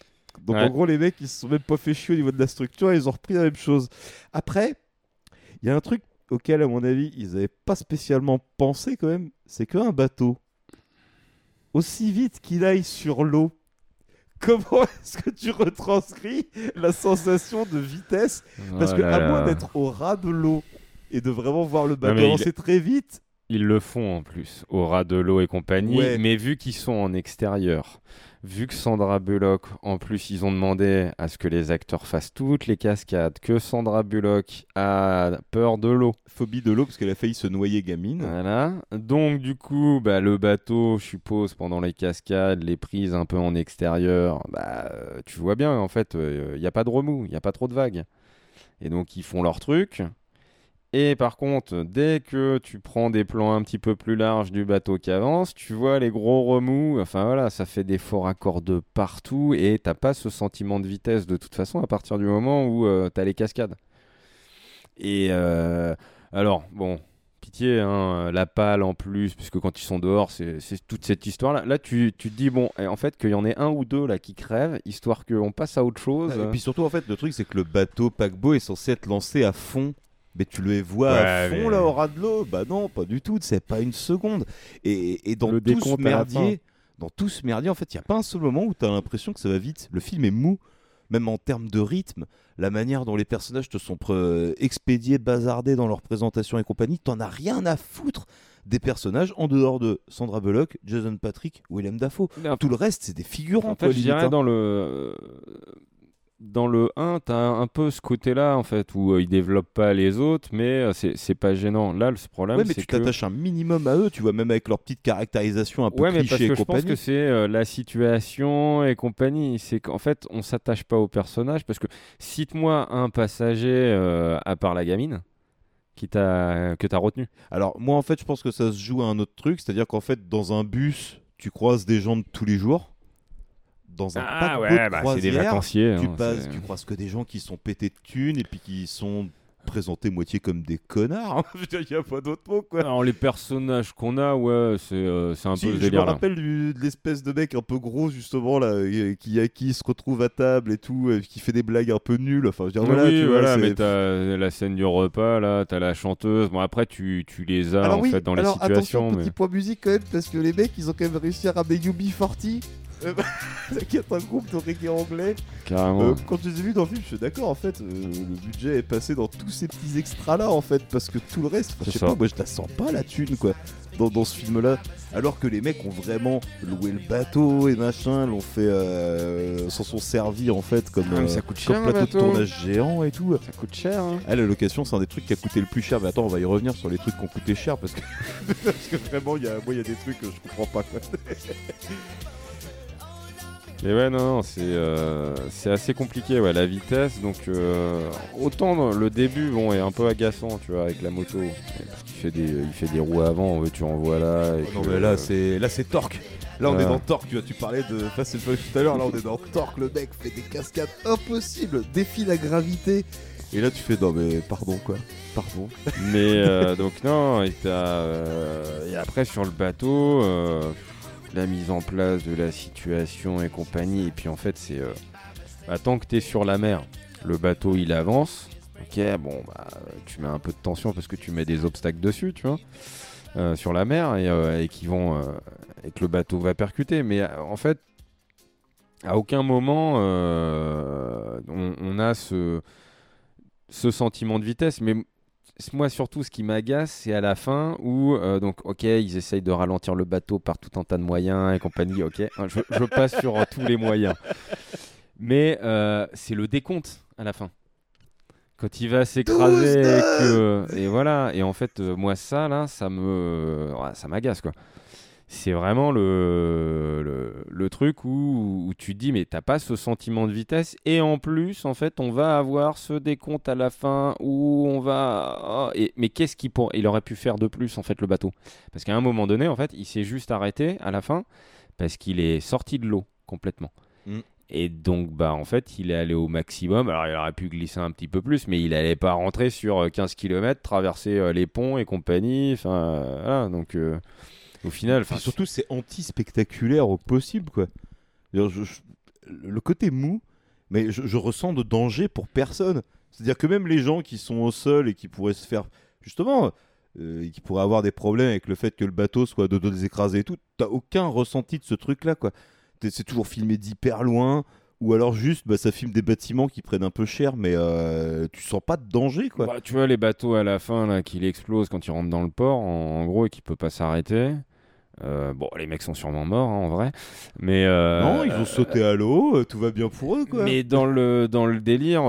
[SPEAKER 7] Donc
[SPEAKER 8] Ouais.
[SPEAKER 7] en gros, les mecs ils se sont même pas fait chier au niveau de la structure, ils ont repris la même chose. Après, il y a un truc auquel, à mon avis, ils avaient pas spécialement pensé quand même, c'est qu'un bateau, aussi vite qu'il aille sur l'eau, comment est-ce que tu retranscris la sensation de vitesse Parce
[SPEAKER 8] Oh
[SPEAKER 7] que
[SPEAKER 8] là
[SPEAKER 7] à moins d'être au ras de l'eau et de vraiment voir le
[SPEAKER 8] il-
[SPEAKER 7] avancer très vite,
[SPEAKER 8] Ils le font en plus, au ras de l'eau et compagnie,
[SPEAKER 7] Ouais.
[SPEAKER 8] mais vu qu'ils sont en extérieur, vu que Sandra Bullock, en plus, ils ont demandé à ce que les acteurs fassent toutes les cascades, que Sandra Bullock a peur de l'eau.
[SPEAKER 7] phobie de l'eau parce qu'elle a failli se noyer gamine.
[SPEAKER 8] Voilà. Donc, du coup, bah, le bateau, je suppose, pendant les cascades, les prises un peu en extérieur, bah, euh, tu vois bien, en fait, il n'y a pas de remous, il n'y a pas trop de vagues. Et donc, ils font leur truc. Et par contre, dès que tu prends des plans un petit peu plus larges du bateau qui avance, tu vois les gros remous. Enfin voilà, ça fait des faux raccords de partout et t'as pas ce sentiment de vitesse de toute façon à partir du moment où euh, t'as les cascades. Et euh, alors, bon, pitié, hein, la pale en plus, puisque quand ils sont dehors, c'est toute cette histoire-là. Là, tu, tu te dis, bon, en fait, qu'il y en ait un ou deux là qui crèvent, histoire qu'on passe à autre chose.
[SPEAKER 7] Et puis surtout, en fait, le truc, c'est que le bateau paquebot est censé être lancé à fond. Mais tu le vois à fond
[SPEAKER 8] mais-
[SPEAKER 7] là au ras de l'eau Bah non, pas du tout, c'est pas une seconde. Et, et dans
[SPEAKER 8] Le
[SPEAKER 7] tout ce merdier, dans tout ce merdier, en fait, il y a pas un seul moment où tu as l'impression que ça va vite. Le film est mou, même en termes de rythme, la manière dont les personnages te sont pre- expédiés, bazardés dans leur présentation et compagnie, t'en as rien à foutre des personnages en dehors de Sandra Bullock, Jason Patrick, Willem Dafoe. Tout le reste, c'est des figurants.
[SPEAKER 8] En fait,
[SPEAKER 7] quoi,
[SPEAKER 8] je dirais
[SPEAKER 7] hein.
[SPEAKER 8] dans le dans le 1, tu as un peu ce côté-là en fait où euh, ils développent pas les autres, mais euh, c'est c'est pas gênant. Là, le problème
[SPEAKER 7] Ouais, mais
[SPEAKER 8] c'est
[SPEAKER 7] tu
[SPEAKER 8] que
[SPEAKER 7] t'attaches un minimum à eux, tu vois, même avec leur petite caractérisation un peu
[SPEAKER 8] Ouais, mais parce que
[SPEAKER 7] et
[SPEAKER 8] je pense que c'est euh, la situation et compagnie. C'est qu'en fait, on s'attache pas au personnage parce que cite-moi un passager à part la gamine qui t'a que t'as retenu.
[SPEAKER 7] Alors moi en fait je pense que ça se joue à un autre truc, c'est-à-dire qu'en fait dans un bus tu croises des gens de tous les jours. Dans un
[SPEAKER 8] Ah
[SPEAKER 7] paquebot
[SPEAKER 8] ouais,
[SPEAKER 7] de
[SPEAKER 8] bah, c'est des
[SPEAKER 7] croisière,
[SPEAKER 8] vacanciers,
[SPEAKER 7] Tu,
[SPEAKER 8] hein,
[SPEAKER 7] passes, tu croises que des gens qui sont pétés de thunes et puis qui sont présentés moitié comme des connards. Je veux dire, Il n'y a pas d'autre mot quoi.
[SPEAKER 8] Alors les personnages qu'on a, ouais, c'est euh, c'est un
[SPEAKER 7] Si,
[SPEAKER 8] peu le
[SPEAKER 7] je me
[SPEAKER 8] délire
[SPEAKER 7] rappelle du- de l'espèce de mec un peu gros justement là euh, qui, qui se retrouve à table et tout, qui fait des blagues un peu nulles. Enfin, je veux dire, voilà,
[SPEAKER 8] oui,
[SPEAKER 7] tu vois,
[SPEAKER 8] voilà,
[SPEAKER 7] c'est-
[SPEAKER 8] mais t'as la scène du repas, là, t'as la chanteuse. Bon, après, tu, tu les as
[SPEAKER 7] Alors
[SPEAKER 8] en
[SPEAKER 7] oui,
[SPEAKER 8] fait dans
[SPEAKER 7] alors
[SPEAKER 8] les situations.
[SPEAKER 7] attention,
[SPEAKER 8] mais-
[SPEAKER 7] petit point musique quand même, parce que les mecs, ils ont quand même réussi à ramener UB40, euh, qui est un groupe de reggae anglais.
[SPEAKER 8] Carrément.
[SPEAKER 7] Euh, quand je les ai vus dans le film, je suis d'accord, en fait, euh, le budget est passé dans tous ces petits extras-là, en fait, parce que tout le reste, je sais
[SPEAKER 8] ça.
[SPEAKER 7] pas, moi je la sens pas la thune, quoi, dans, dans ce film-là. Alors que les mecs ont vraiment loué le bateau et machin, l'ont fait, euh, s'en sont servis, en fait, comme,
[SPEAKER 8] Ah,
[SPEAKER 7] euh,
[SPEAKER 8] ça coûte
[SPEAKER 7] comme
[SPEAKER 8] cher,
[SPEAKER 7] plateau de tournage géant et tout.
[SPEAKER 8] Ça coûte cher, hein.
[SPEAKER 7] Ah, la location, c'est un des trucs qui a coûté le plus cher. Mais attends, on va y revenir sur les trucs qui ont coûté cher parce que, parce que vraiment, il y a, moi, il y a des trucs que je comprends pas. Quoi.
[SPEAKER 8] Mais ouais, non, non, c'est euh, c'est assez compliqué, ouais, la vitesse. Donc, euh, autant le début, bon, est un peu agaçant, tu vois, avec la moto. Parce qu'il fait des, il fait des roues avant, tu en vois là. et
[SPEAKER 7] non,
[SPEAKER 8] que-
[SPEAKER 7] mais là, c'est là, c'est torque. Là, on
[SPEAKER 8] Ah.
[SPEAKER 7] est dans torque. Tu vois, tu parlais de Fast and Furious tout à l'heure. Là, on est dans torque. Le mec fait des cascades impossibles, défie la gravité. Et là, tu fais non, mais pardon, quoi. Pardon.
[SPEAKER 8] Mais euh, donc non, et, euh, et après sur le bateau, euh, la mise en place de la situation et compagnie. Et puis en fait, c'est euh, bah, tant que t'es sur la mer, le bateau il avance. Ok, bon, bah, tu mets un peu de tension parce que tu mets des obstacles dessus, tu vois, euh, sur la mer et, euh, qui vont euh, et que le bateau va percuter. Mais en fait, à aucun moment on, on a ce ce sentiment de vitesse, mais moi surtout ce qui m'agace c'est à la fin où euh, donc ok ils essayent de ralentir le bateau par tout un tas de moyens et compagnie ok Hein, je, passe sur euh, tous les moyens. Mais euh, c'est le décompte à la fin. Quand il va s'écraser et que et voilà. Et en fait moi ça là ça me ça m'agace quoi c'est vraiment le, le, le truc où, où tu te dis mais t'as pas ce sentiment de vitesse. Et en plus en fait on va avoir ce décompte à la fin où on va oh, et, mais qu'est-ce qu'il pour il aurait pu faire de plus en fait le bateau? Parce qu'à un moment donné en fait il s'est juste arrêté à la fin parce qu'il est sorti de l'eau complètement.
[SPEAKER 7] Mm.
[SPEAKER 8] et donc bah en fait il est allé au maximum. Alors il aurait pu glisser un petit peu plus mais il allait pas rentrer sur euh, 15 km traverser euh, les ponts et compagnie. Enfin euh, voilà donc euh, au final enfin,
[SPEAKER 7] surtout, c'est anti-spectaculaire au possible, quoi. C'est-à-dire, je- je- le côté mou, mais je, je ressens de danger pour personne. C'est-à-dire que même les gens qui sont au sol et qui pourraient se faire, justement, euh, qui pourraient avoir des problèmes avec le fait que le bateau soit de dos écrasé et tout, t'as aucun ressenti de ce truc-là, quoi. C'est toujours filmé d'hyper loin. Ou alors juste, bah, ça filme des bâtiments qui prennent un peu cher, mais euh, tu sens pas de danger, quoi.
[SPEAKER 8] Bah, tu vois les bateaux à la fin là qu'il explose quand il rentre dans le port en, en gros et qu'il peut pas s'arrêter Euh, bon les mecs sont sûrement morts hein, en vrai mais euh,
[SPEAKER 7] non, ils ont sauté à l'eau, euh, tout va bien pour eux, quoi.
[SPEAKER 8] mais dans le dans le délire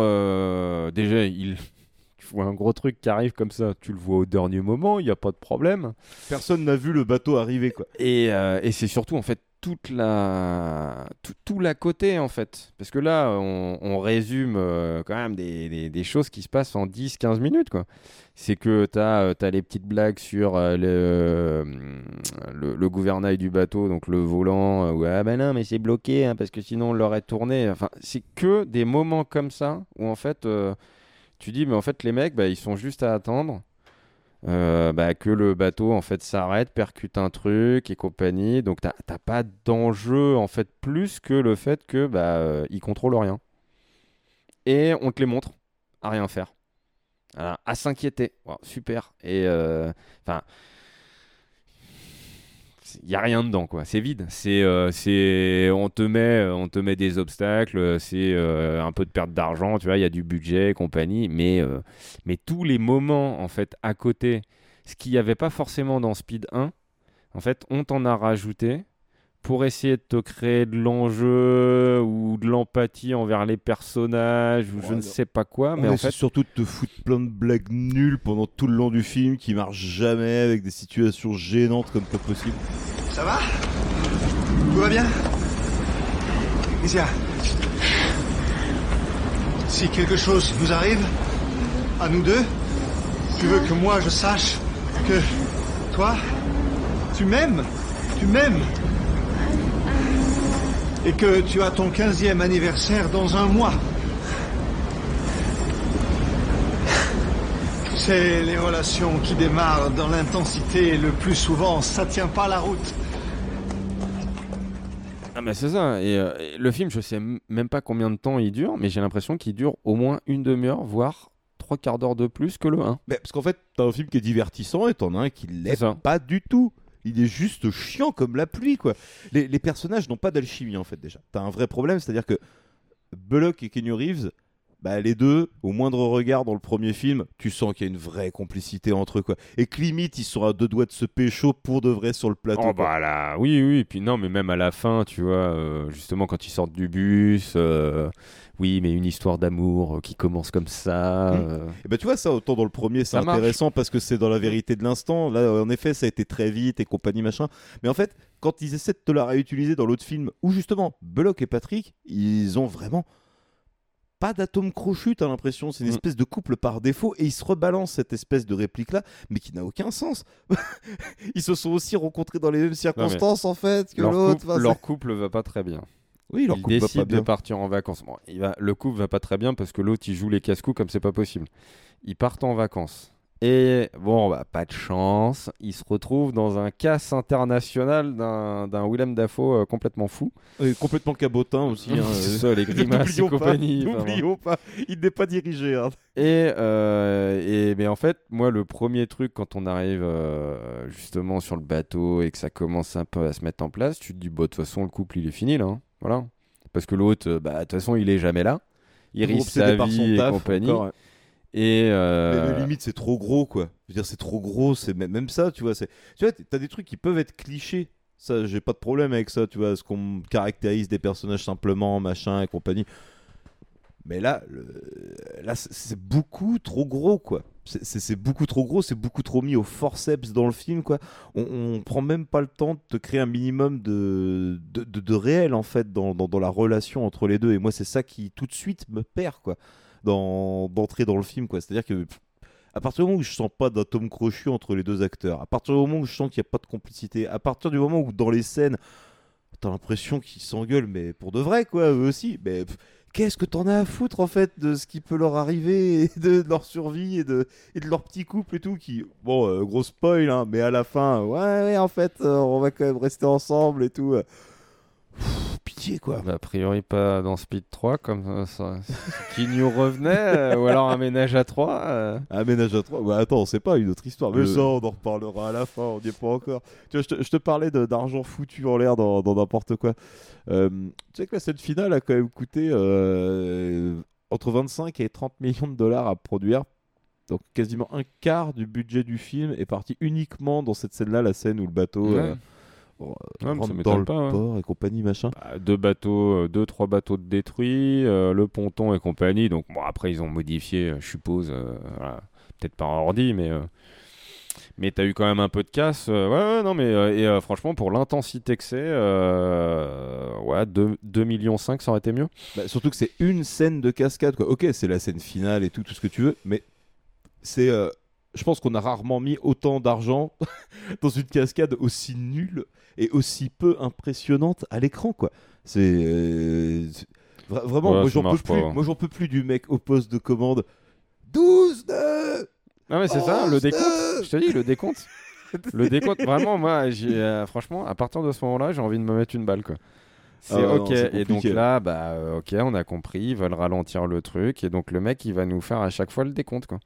[SPEAKER 8] déjà il tu vois un gros truc qui arrive comme ça tu le vois au dernier moment il y a pas de problème
[SPEAKER 7] Personne n'a vu le bateau arriver, quoi.
[SPEAKER 8] et, et c'est surtout en fait toute la tout, tout côté en fait. Parce que là on, résume euh, quand même des, des, choses qui se passent en 10-15 minutes quoi. C'est que tu as, les petites blagues sur euh, le, gouvernail du bateau donc le volant euh, ouais ah ben non mais c'est bloqué hein, parce que sinon on l'aurait tourné. Enfin c'est que des moments comme ça où en fait euh, tu dis mais en fait les mecs bah, ils sont juste à attendre euh, bah, que le bateau en fait s'arrête, percute un truc et compagnie. Donc t'as pas d'enjeu en fait plus que le fait que bah euh, ils contrôlent rien. Et on te les montre à rien faire. À s'inquiéter. Super. Et euh, enfin. Il y a rien dedans quoi. C'est vide. C'est euh, c'est on te met on te met des obstacles c'est euh, un peu de perte d'argent tu vois il y a du budget et compagnie. Mais euh, mais tous les moments en fait à côté ce qu'il n'y avait pas forcément dans Speed 1 en fait on t'en a rajouté pour essayer de te créer de l'enjeu ou de l'empathie envers les personnages ou je ne sais pas quoi mais
[SPEAKER 7] Ouais,
[SPEAKER 8] en fait
[SPEAKER 7] surtout de te foutre plein de blagues nulles pendant tout le long du film qui marchent jamais avec des situations gênantes comme pas possible.
[SPEAKER 13] Ça va? Tout va bien? Isia, si quelque chose nous arrive, à nous deux, tu veux que moi je sache que toi, tu m'aimes, tu m'aimes, et que tu as ton 15e anniversaire dans un mois. C'est les relations qui démarrent dans l'intensité le plus souvent, ça tient pas la route.
[SPEAKER 8] Ah bah c'est ça. Et, euh, et le film, je sais même pas combien de temps il dure, mais j'ai l'impression qu'il dure au moins une demi-heure, voire trois quarts d'heure de plus que le 1.
[SPEAKER 7] Mais parce qu'en fait, t'as un film qui est divertissant et t'en as un qui l'est pas du tout. Il est juste chiant comme la pluie, quoi. Les, personnages n'ont pas d'alchimie, en fait, déjà. T'as un vrai problème, c'est-à-dire que Bullock et Kenny Reeves, bah, les deux, au moindre regard dans le premier film, tu sens qu'il y a une vraie complicité entre eux, quoi. Et que limite, ils sont à deux doigts de se pécho pour de vrai sur le plateau.
[SPEAKER 8] Oh bah là, oui, oui, et puis non, mais même à la fin, tu vois, euh, justement quand ils sortent du bus, euh, oui, mais une histoire d'amour euh, qui commence comme ça.
[SPEAKER 7] Mm.
[SPEAKER 8] euh,
[SPEAKER 7] Et bah tu vois ça autant dans le premier c'est
[SPEAKER 8] marche.
[SPEAKER 7] intéressant parce que c'est dans la vérité de l'instant. Là en effet ça a été très vite et compagnie machin. Mais en fait quand ils essaient de te la réutiliser dans l'autre film où justement Bullock et Patrick ils ont vraiment pas d'atome crochu t'as l'impression c'est une
[SPEAKER 8] Mm.
[SPEAKER 7] espèce de couple par défaut et ils se rebalancent cette espèce de réplique là mais qui n'a aucun sens. ils se sont aussi rencontrés dans les mêmes circonstances en fait que l'autre.
[SPEAKER 8] couple, leur couple va pas très bien.
[SPEAKER 7] Oui, leur couple va
[SPEAKER 8] décident
[SPEAKER 7] pas bien.
[SPEAKER 8] de partir en vacances. Bon, il va, le couple va pas très bien parce que l'autre il joue les casse-coups comme c'est pas possible. Ils partent en vacances. Et bon, bah, pas de chance. Ils se retrouvent dans un casse international d'un Willem Dafoe euh, complètement fou.
[SPEAKER 7] Et complètement cabotin aussi. hein.
[SPEAKER 8] C'est ça, les grimaces et compagnie.
[SPEAKER 7] N'oublions pas, il n'est pas dirigé. hein.
[SPEAKER 8] Et, euh, et mais en fait, moi, le premier truc quand on arrive euh, justement sur le bateau et que ça commence un peu à se mettre en place, tu te dis, bah, de toute façon, le couple, il est fini là. hein. Voilà. Parce que l'autre, euh, bah, de toute façon, il est jamais là. Il risque sa vie et
[SPEAKER 7] taf,
[SPEAKER 8] compagnie.
[SPEAKER 7] encore, ouais.
[SPEAKER 8] Et
[SPEAKER 7] Mais
[SPEAKER 8] euh,
[SPEAKER 7] le limite, c'est trop gros, quoi. Je veux dire, c'est trop gros, c'est même, ça, tu vois. Tu vois, t'as des trucs qui peuvent être clichés. Ça, j'ai pas de problème avec ça, tu vois. Ce qu'on caractérise des personnages simplement, machin et compagnie. Mais là, là, c'est- beaucoup trop gros, quoi. C'est- beaucoup trop gros, c'est beaucoup trop mis au forceps dans le film, quoi. On, prend même pas le temps de te créer un minimum de, de, réel, en fait, dans, dans, la relation entre les deux. Et moi, c'est ça qui, tout de suite, me perd, quoi, d'entrer dans le film, quoi. C'est-à-dire que à partir du moment où je sens pas d'atome crochu entre les deux acteurs, à partir du moment où je sens qu'il n'y a pas de complicité, à partir du moment où dans les scènes, t'as l'impression qu'ils s'engueulent, mais pour de vrai, quoi, eux aussi, mais qu'est-ce que t'en as à foutre, en fait, de ce qui peut leur arriver, et de, leur survie, et de, et de leur petit couple et tout, qui, bon, euh, gros spoil, hein, mais à la fin, ouais, ouais, en fait, euh, on va quand même rester ensemble et tout. euh. Pff, pitié, quoi.
[SPEAKER 8] bah, a priori, pas dans Speed 3, comme euh, ça, qui nous revenait, euh, ou alors un ménage à 3.
[SPEAKER 7] Un ménage à trois. Bah attends, c'est pas une autre histoire. Mais
[SPEAKER 8] Le-
[SPEAKER 7] ça, on en reparlera à la fin. On n'y est pas encore. Tu vois, je te, je te parlais de- d'argent foutu en l'air dans dans n'importe quoi. Euh, tu sais que la scène finale a quand même coûté euh, entre 25 et 30 millions de dollars à produire. Donc quasiment un quart du budget du film est parti uniquement dans cette scène-là, la scène où le bateau
[SPEAKER 8] Ouais.
[SPEAKER 7] euh,
[SPEAKER 8] ça
[SPEAKER 7] rentre dans le
[SPEAKER 8] pas, hein.
[SPEAKER 7] port et compagnie machin.
[SPEAKER 8] Bah, deux bateaux, euh, deux, trois bateaux de détruits, euh, le ponton et compagnie. Donc, bon, après, ils ont modifié, euh, je suppose, euh, voilà. peut-être en ordi, mais, euh, Mais t'as eu quand même un peu de casse. ouais, ouais, non, mais et franchement, pour l'intensité que c'est, ouais, 2, 2 millions 5, ça aurait été mieux.
[SPEAKER 7] Bah, surtout que c'est une scène de cascade. Quoi. Ok, c'est la scène finale et tout, tout ce que tu veux, mais c'est. euh, je pense qu'on a rarement mis autant d'argent dans une cascade aussi nulle et aussi peu impressionnante à l'écran, quoi. C'est. euh, vra- vraiment,
[SPEAKER 8] Ouais,
[SPEAKER 7] moi j'en peux plus.
[SPEAKER 8] pas.
[SPEAKER 7] Moi j'en peux plus du mec au poste de commande. 12 nœuds
[SPEAKER 8] Ah, mais c'est ça, le
[SPEAKER 7] 11
[SPEAKER 8] décompte. Je te dis, le décompte. le décompte, vraiment, moi, euh, franchement, à partir de ce moment-là, j'ai envie de me mettre une balle, quoi. C'est
[SPEAKER 7] Ah non,
[SPEAKER 8] ok. et donc là, bah, ok, on a compris, ils veulent ralentir le truc, et donc le mec, il va nous faire à chaque fois le décompte, quoi.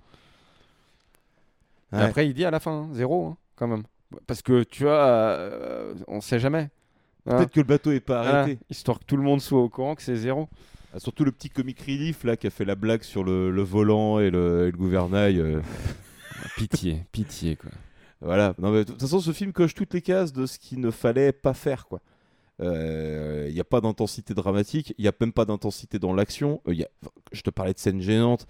[SPEAKER 8] Et
[SPEAKER 7] Ouais.
[SPEAKER 8] après, il dit à la fin, hein, zéro, hein, quand même. Parce que tu vois, euh, on sait jamais. Hein.
[SPEAKER 7] Peut-être que le bateau est pas arrêté.
[SPEAKER 8] histoire que tout le monde soit au courant que c'est zéro.
[SPEAKER 7] Ah, surtout le petit comic relief là qui a fait la blague sur le, le volant et le, et le gouvernail. euh.
[SPEAKER 8] Pitié, pitié, quoi.
[SPEAKER 7] Voilà. Non, mais de toute façon, ce film coche toutes les cases de ce qu'il ne fallait pas faire, quoi. Euh, Il n'y a pas d'intensité dramatique, il n'y a même pas d'intensité dans l'action. Euh, y a- enfin, Je te parlais de scène gênante.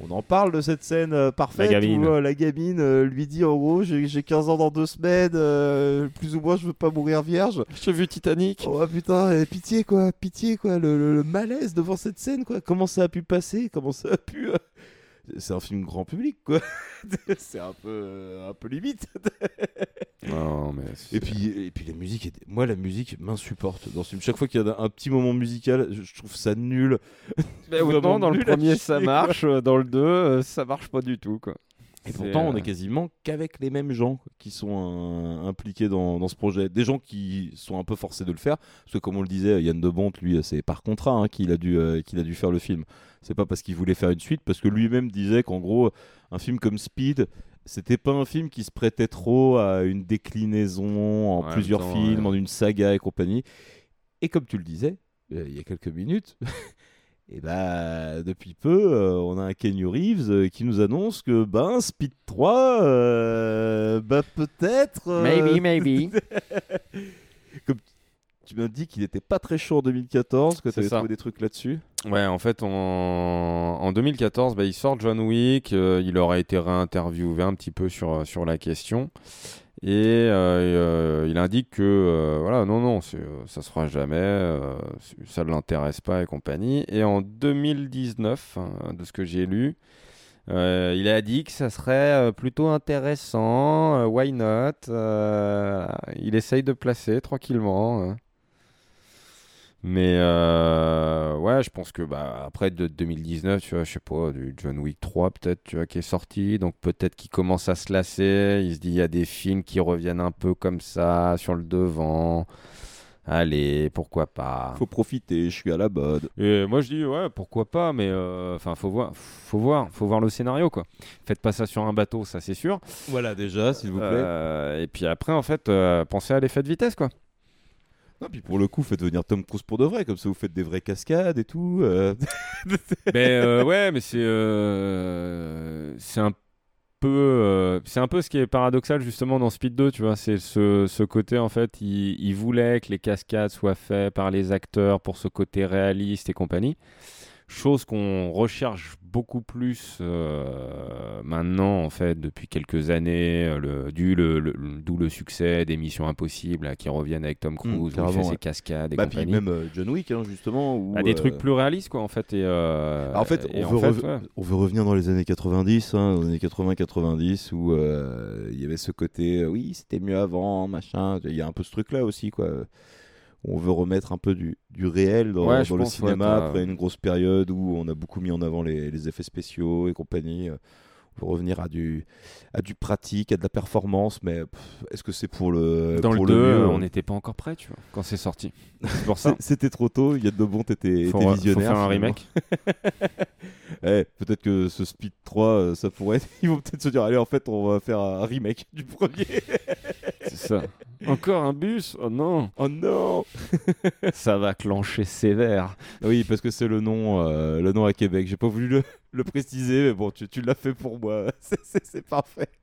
[SPEAKER 7] On en parle de cette scène euh, parfaite
[SPEAKER 8] La
[SPEAKER 7] où euh, la gamine euh, lui dit en gros j'ai j'ai 15 ans dans deux semaines, euh, plus ou moins je veux pas mourir vierge.
[SPEAKER 8] J'ai vu Titanic.
[SPEAKER 7] Oh putain, eh, pitié quoi, pitié quoi, le, le- le malaise devant cette scène quoi. Comment ça a pu passer? Comment ça a pu. C'est un film grand public quoi. c'est un peu, euh, un peu limite.
[SPEAKER 8] Non, mais
[SPEAKER 7] Et puis, et puis la musique, est- moi la musique m'insupporte dans ce film. Chaque fois qu'il y a un petit moment musical, je, trouve ça nul.
[SPEAKER 8] Mais autant dans le
[SPEAKER 7] nul
[SPEAKER 8] premier ça
[SPEAKER 7] chier,
[SPEAKER 8] marche, euh, dans le 2 euh, ça marche pas du tout quoi.
[SPEAKER 7] Et pourtant, on
[SPEAKER 8] euh,
[SPEAKER 7] est quasiment qu'avec les mêmes gens qui sont euh, impliqués dans, dans ce projet. Des gens qui sont un peu forcés de le faire. Parce que, comme on le disait, Yann de Bont, lui, c'est par contrat hein, qu'il a, dû, euh, qu'il a dû faire le film. C'est pas parce qu'il voulait faire une suite, parce que lui-même disait qu'en gros, un film comme Speed, c'était pas un film qui se prêtait trop à une déclinaison en plusieurs
[SPEAKER 8] temps,
[SPEAKER 7] films,
[SPEAKER 8] ouais.
[SPEAKER 7] en une saga et compagnie. Et comme tu le disais, euh, il y a quelques minutes. Et bah, depuis peu, euh, on a un Kenny Reeves euh, qui nous annonce que ben Speed 3, euh, bah peut-être. euh,
[SPEAKER 8] Maybe, maybe.
[SPEAKER 7] Comme tu m'as dit qu'il était pas très chaud en 2014, que tu avais
[SPEAKER 8] ça.
[SPEAKER 7] trouvé des trucs là-dessus.
[SPEAKER 8] Ouais, en fait, en, en 2014, bah, il sort John Wick. il aurait été réinterviewé un petit peu sur, sur la question. Et euh, euh, il indique que, euh, voilà, non, non, ça se fera jamais, ça ne l'intéresse pas et compagnie. Et en 2019, hein, de ce que j'ai lu, il a dit que ça serait plutôt intéressant, why not Il essaye de placer tranquillement. Mais euh, ouais, je pense que bah, après de 2019, tu vois, je sais pas, du John Wick 3 peut-être, tu vois, qui est sorti, donc peut-être qu'il commence à se lasser. Il se dit il y a des films qui reviennent un peu comme ça sur le devant. Allez, pourquoi pas?
[SPEAKER 7] Faut profiter, je suis à la mode.
[SPEAKER 8] Et moi je dis ouais, pourquoi pas, mais euh, enfin faut voir, faut voir, faut voir le scénario quoi. Faites pas ça sur un bateau, ça c'est sûr.
[SPEAKER 7] Voilà déjà, s'il vous plaît.
[SPEAKER 8] Euh, et puis après en fait, euh, pensez à l'effet de vitesse quoi.
[SPEAKER 7] Non, puis pour le coup, faites venir Tom Cruise pour de vrai, comme ça vous faites des vraies cascades et tout. euh.
[SPEAKER 8] Mais euh, ouais, mais c'est euh, c'est un peu euh, c'est un peu ce qui est paradoxal justement dans Speed 2, tu vois, c'est ce, ce côté en fait, il, il voulait que les cascades soient faites par les acteurs pour ce côté réaliste et compagnie. Chose qu'on recherche beaucoup plus euh, maintenant en fait depuis quelques années, euh, le, dû le, le- d'où le succès des Missions Impossibles là, qui reviennent avec Tom Cruise, où il fait ses cascades et
[SPEAKER 7] Bah, puis même euh, John Wick, hein, justement. Où,
[SPEAKER 8] Ah, des
[SPEAKER 7] euh,
[SPEAKER 8] trucs plus réalistes quoi en fait et
[SPEAKER 7] Alors, en fait,
[SPEAKER 8] et
[SPEAKER 7] on,
[SPEAKER 8] en
[SPEAKER 7] veut
[SPEAKER 8] fait,
[SPEAKER 7] rev-
[SPEAKER 8] ouais.
[SPEAKER 7] on veut revenir dans les années 90, hein, aux années 80-90, où euh, il y avait ce côté, oui, c'était mieux avant, machin. Il y a un peu ce truc-là aussi, quoi. On veut remettre un peu du, du réel dans,
[SPEAKER 8] Ouais, je
[SPEAKER 7] dans le
[SPEAKER 8] pense,
[SPEAKER 7] cinéma après une grosse période où on a beaucoup mis en avant les, les effets spéciaux et compagnie. Veut revenir à du, à du pratique, à de la performance, mais est-ce que c'est pour le
[SPEAKER 8] Dans
[SPEAKER 7] pour
[SPEAKER 8] le 2,
[SPEAKER 7] mieux
[SPEAKER 8] on n'était pas encore prêt, tu vois, quand c'est sorti. Pour ça.
[SPEAKER 7] C'était trop tôt, Yann de Bont était,
[SPEAKER 8] Faut-
[SPEAKER 7] était
[SPEAKER 8] faut
[SPEAKER 7] visionnaire.
[SPEAKER 8] faire un remake.
[SPEAKER 7] Eh, peut-être que ce Speed 3, euh, ça pourrait être... Ils vont peut-être se dire, allez, en fait, on va faire un remake du premier.
[SPEAKER 8] C'est ça. Encore un bus? Oh non
[SPEAKER 7] Oh non
[SPEAKER 8] Ça va clencher sévère.
[SPEAKER 7] Oui, parce que c'est le nom, euh, le nom à Québec. J'ai pas voulu le, le préciser, mais bon, tu, tu l'as fait pour moi. C'est- parfait.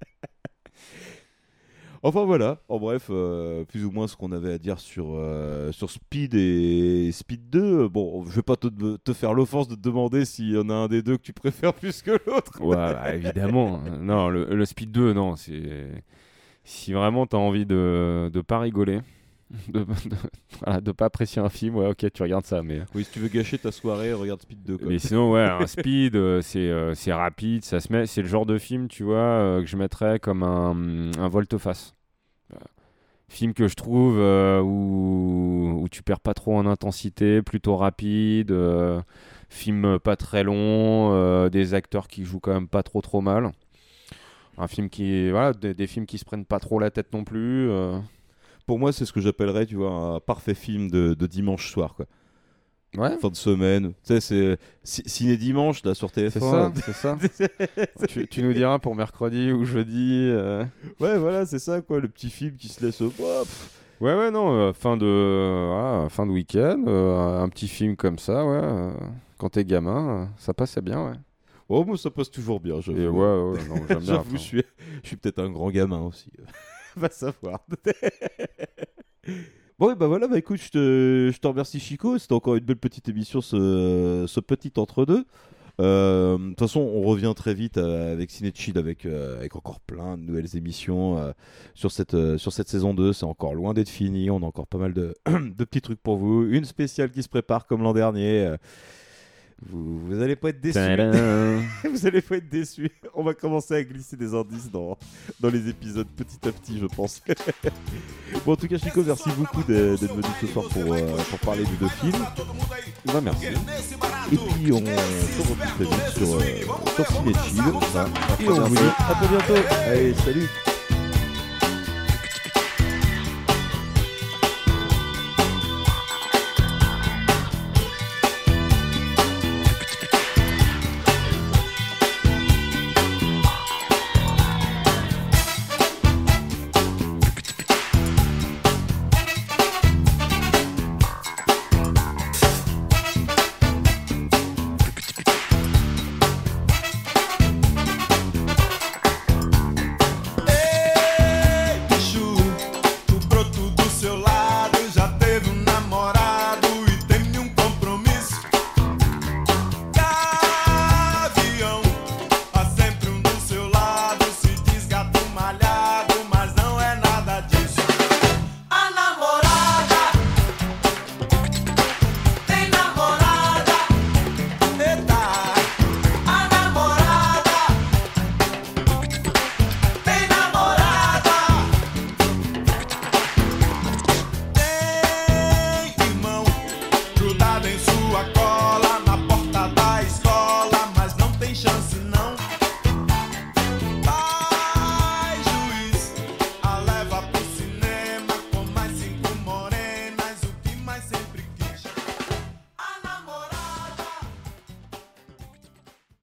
[SPEAKER 7] Enfin voilà, en bref, euh, plus ou moins ce qu'on avait à dire sur, euh, sur Speed et Speed 2. Bon, je vais pas te, te faire l'offense de te demander s'il y en a un des deux que tu préfères plus que l'autre.
[SPEAKER 8] Ouais, bah, évidemment. non, le, Speed 2, non, si vraiment tu as envie de ne pas rigoler, de, de, voilà, de pas apprécier un film, ouais, ok, tu regardes ça. Mais,
[SPEAKER 7] Oui, si tu veux gâcher ta soirée, regarde Speed 2. Quoi.
[SPEAKER 8] mais sinon, ouais, un speed, euh, c'est euh, c'est rapide, ça se met, c'est le genre de film, tu vois, euh, que je mettrais comme un, un volte-face. Euh, Film que je trouve euh, où, où tu perds pas trop en intensité, plutôt rapide, euh, film pas très long, euh, des acteurs qui jouent quand même pas trop trop mal. Un film qui, voilà, des, des films qui se prennent pas trop la tête non plus.
[SPEAKER 7] Pour moi, c'est ce que j'appellerais, tu vois, un parfait film de, de dimanche soir, quoi.
[SPEAKER 8] Ouais.
[SPEAKER 7] Fin de semaine. Tu sais, c'est ci- ciné dimanche, là, sur TF1.
[SPEAKER 8] C'est ça, c'est ça. tu, tu nous diras pour mercredi ou jeudi. euh.
[SPEAKER 7] Ouais, voilà, c'est ça, quoi, le petit film qui se laisse. oh, pff.
[SPEAKER 8] Ouais, ouais, non, euh, fin de, fin de week-end, euh, un petit film comme ça, ouais. quand t'es gamin, ça passait bien, ouais.
[SPEAKER 7] Oh, moi, ça passe toujours bien, j'avoue.
[SPEAKER 8] Et ouais, ouais, non, j'aime bien,
[SPEAKER 7] J'avoue,
[SPEAKER 8] enfin.
[SPEAKER 7] je suis, je suis peut-être un grand gamin aussi. Va savoir. bon, et bah voilà, bah écoute, je te, je te remercie, Chico. C'était encore une belle petite émission, ce, ce petit entre-deux. Euh, De toute façon, on revient très vite euh, avec Ciné Chill, avec, euh, avec encore plein de nouvelles émissions sur, cette, sur cette saison 2. C'est encore loin d'être fini. On a encore pas mal de, de petits trucs pour vous. Une spéciale qui se prépare comme l'an dernier. Vous, vous allez pas être déçus. Vous allez pas être déçus. On va commencer à glisser des indices dans, dans les épisodes petit à petit, je pense. bon, en tout cas, Chico, merci beaucoup d'être venu ce soir pour, euh, pour parler du deux films. Bah, merci. Et puis, on se retrouve très vite sur, euh, sur Ciné. Et on vous dit à très bientôt. Allez, salut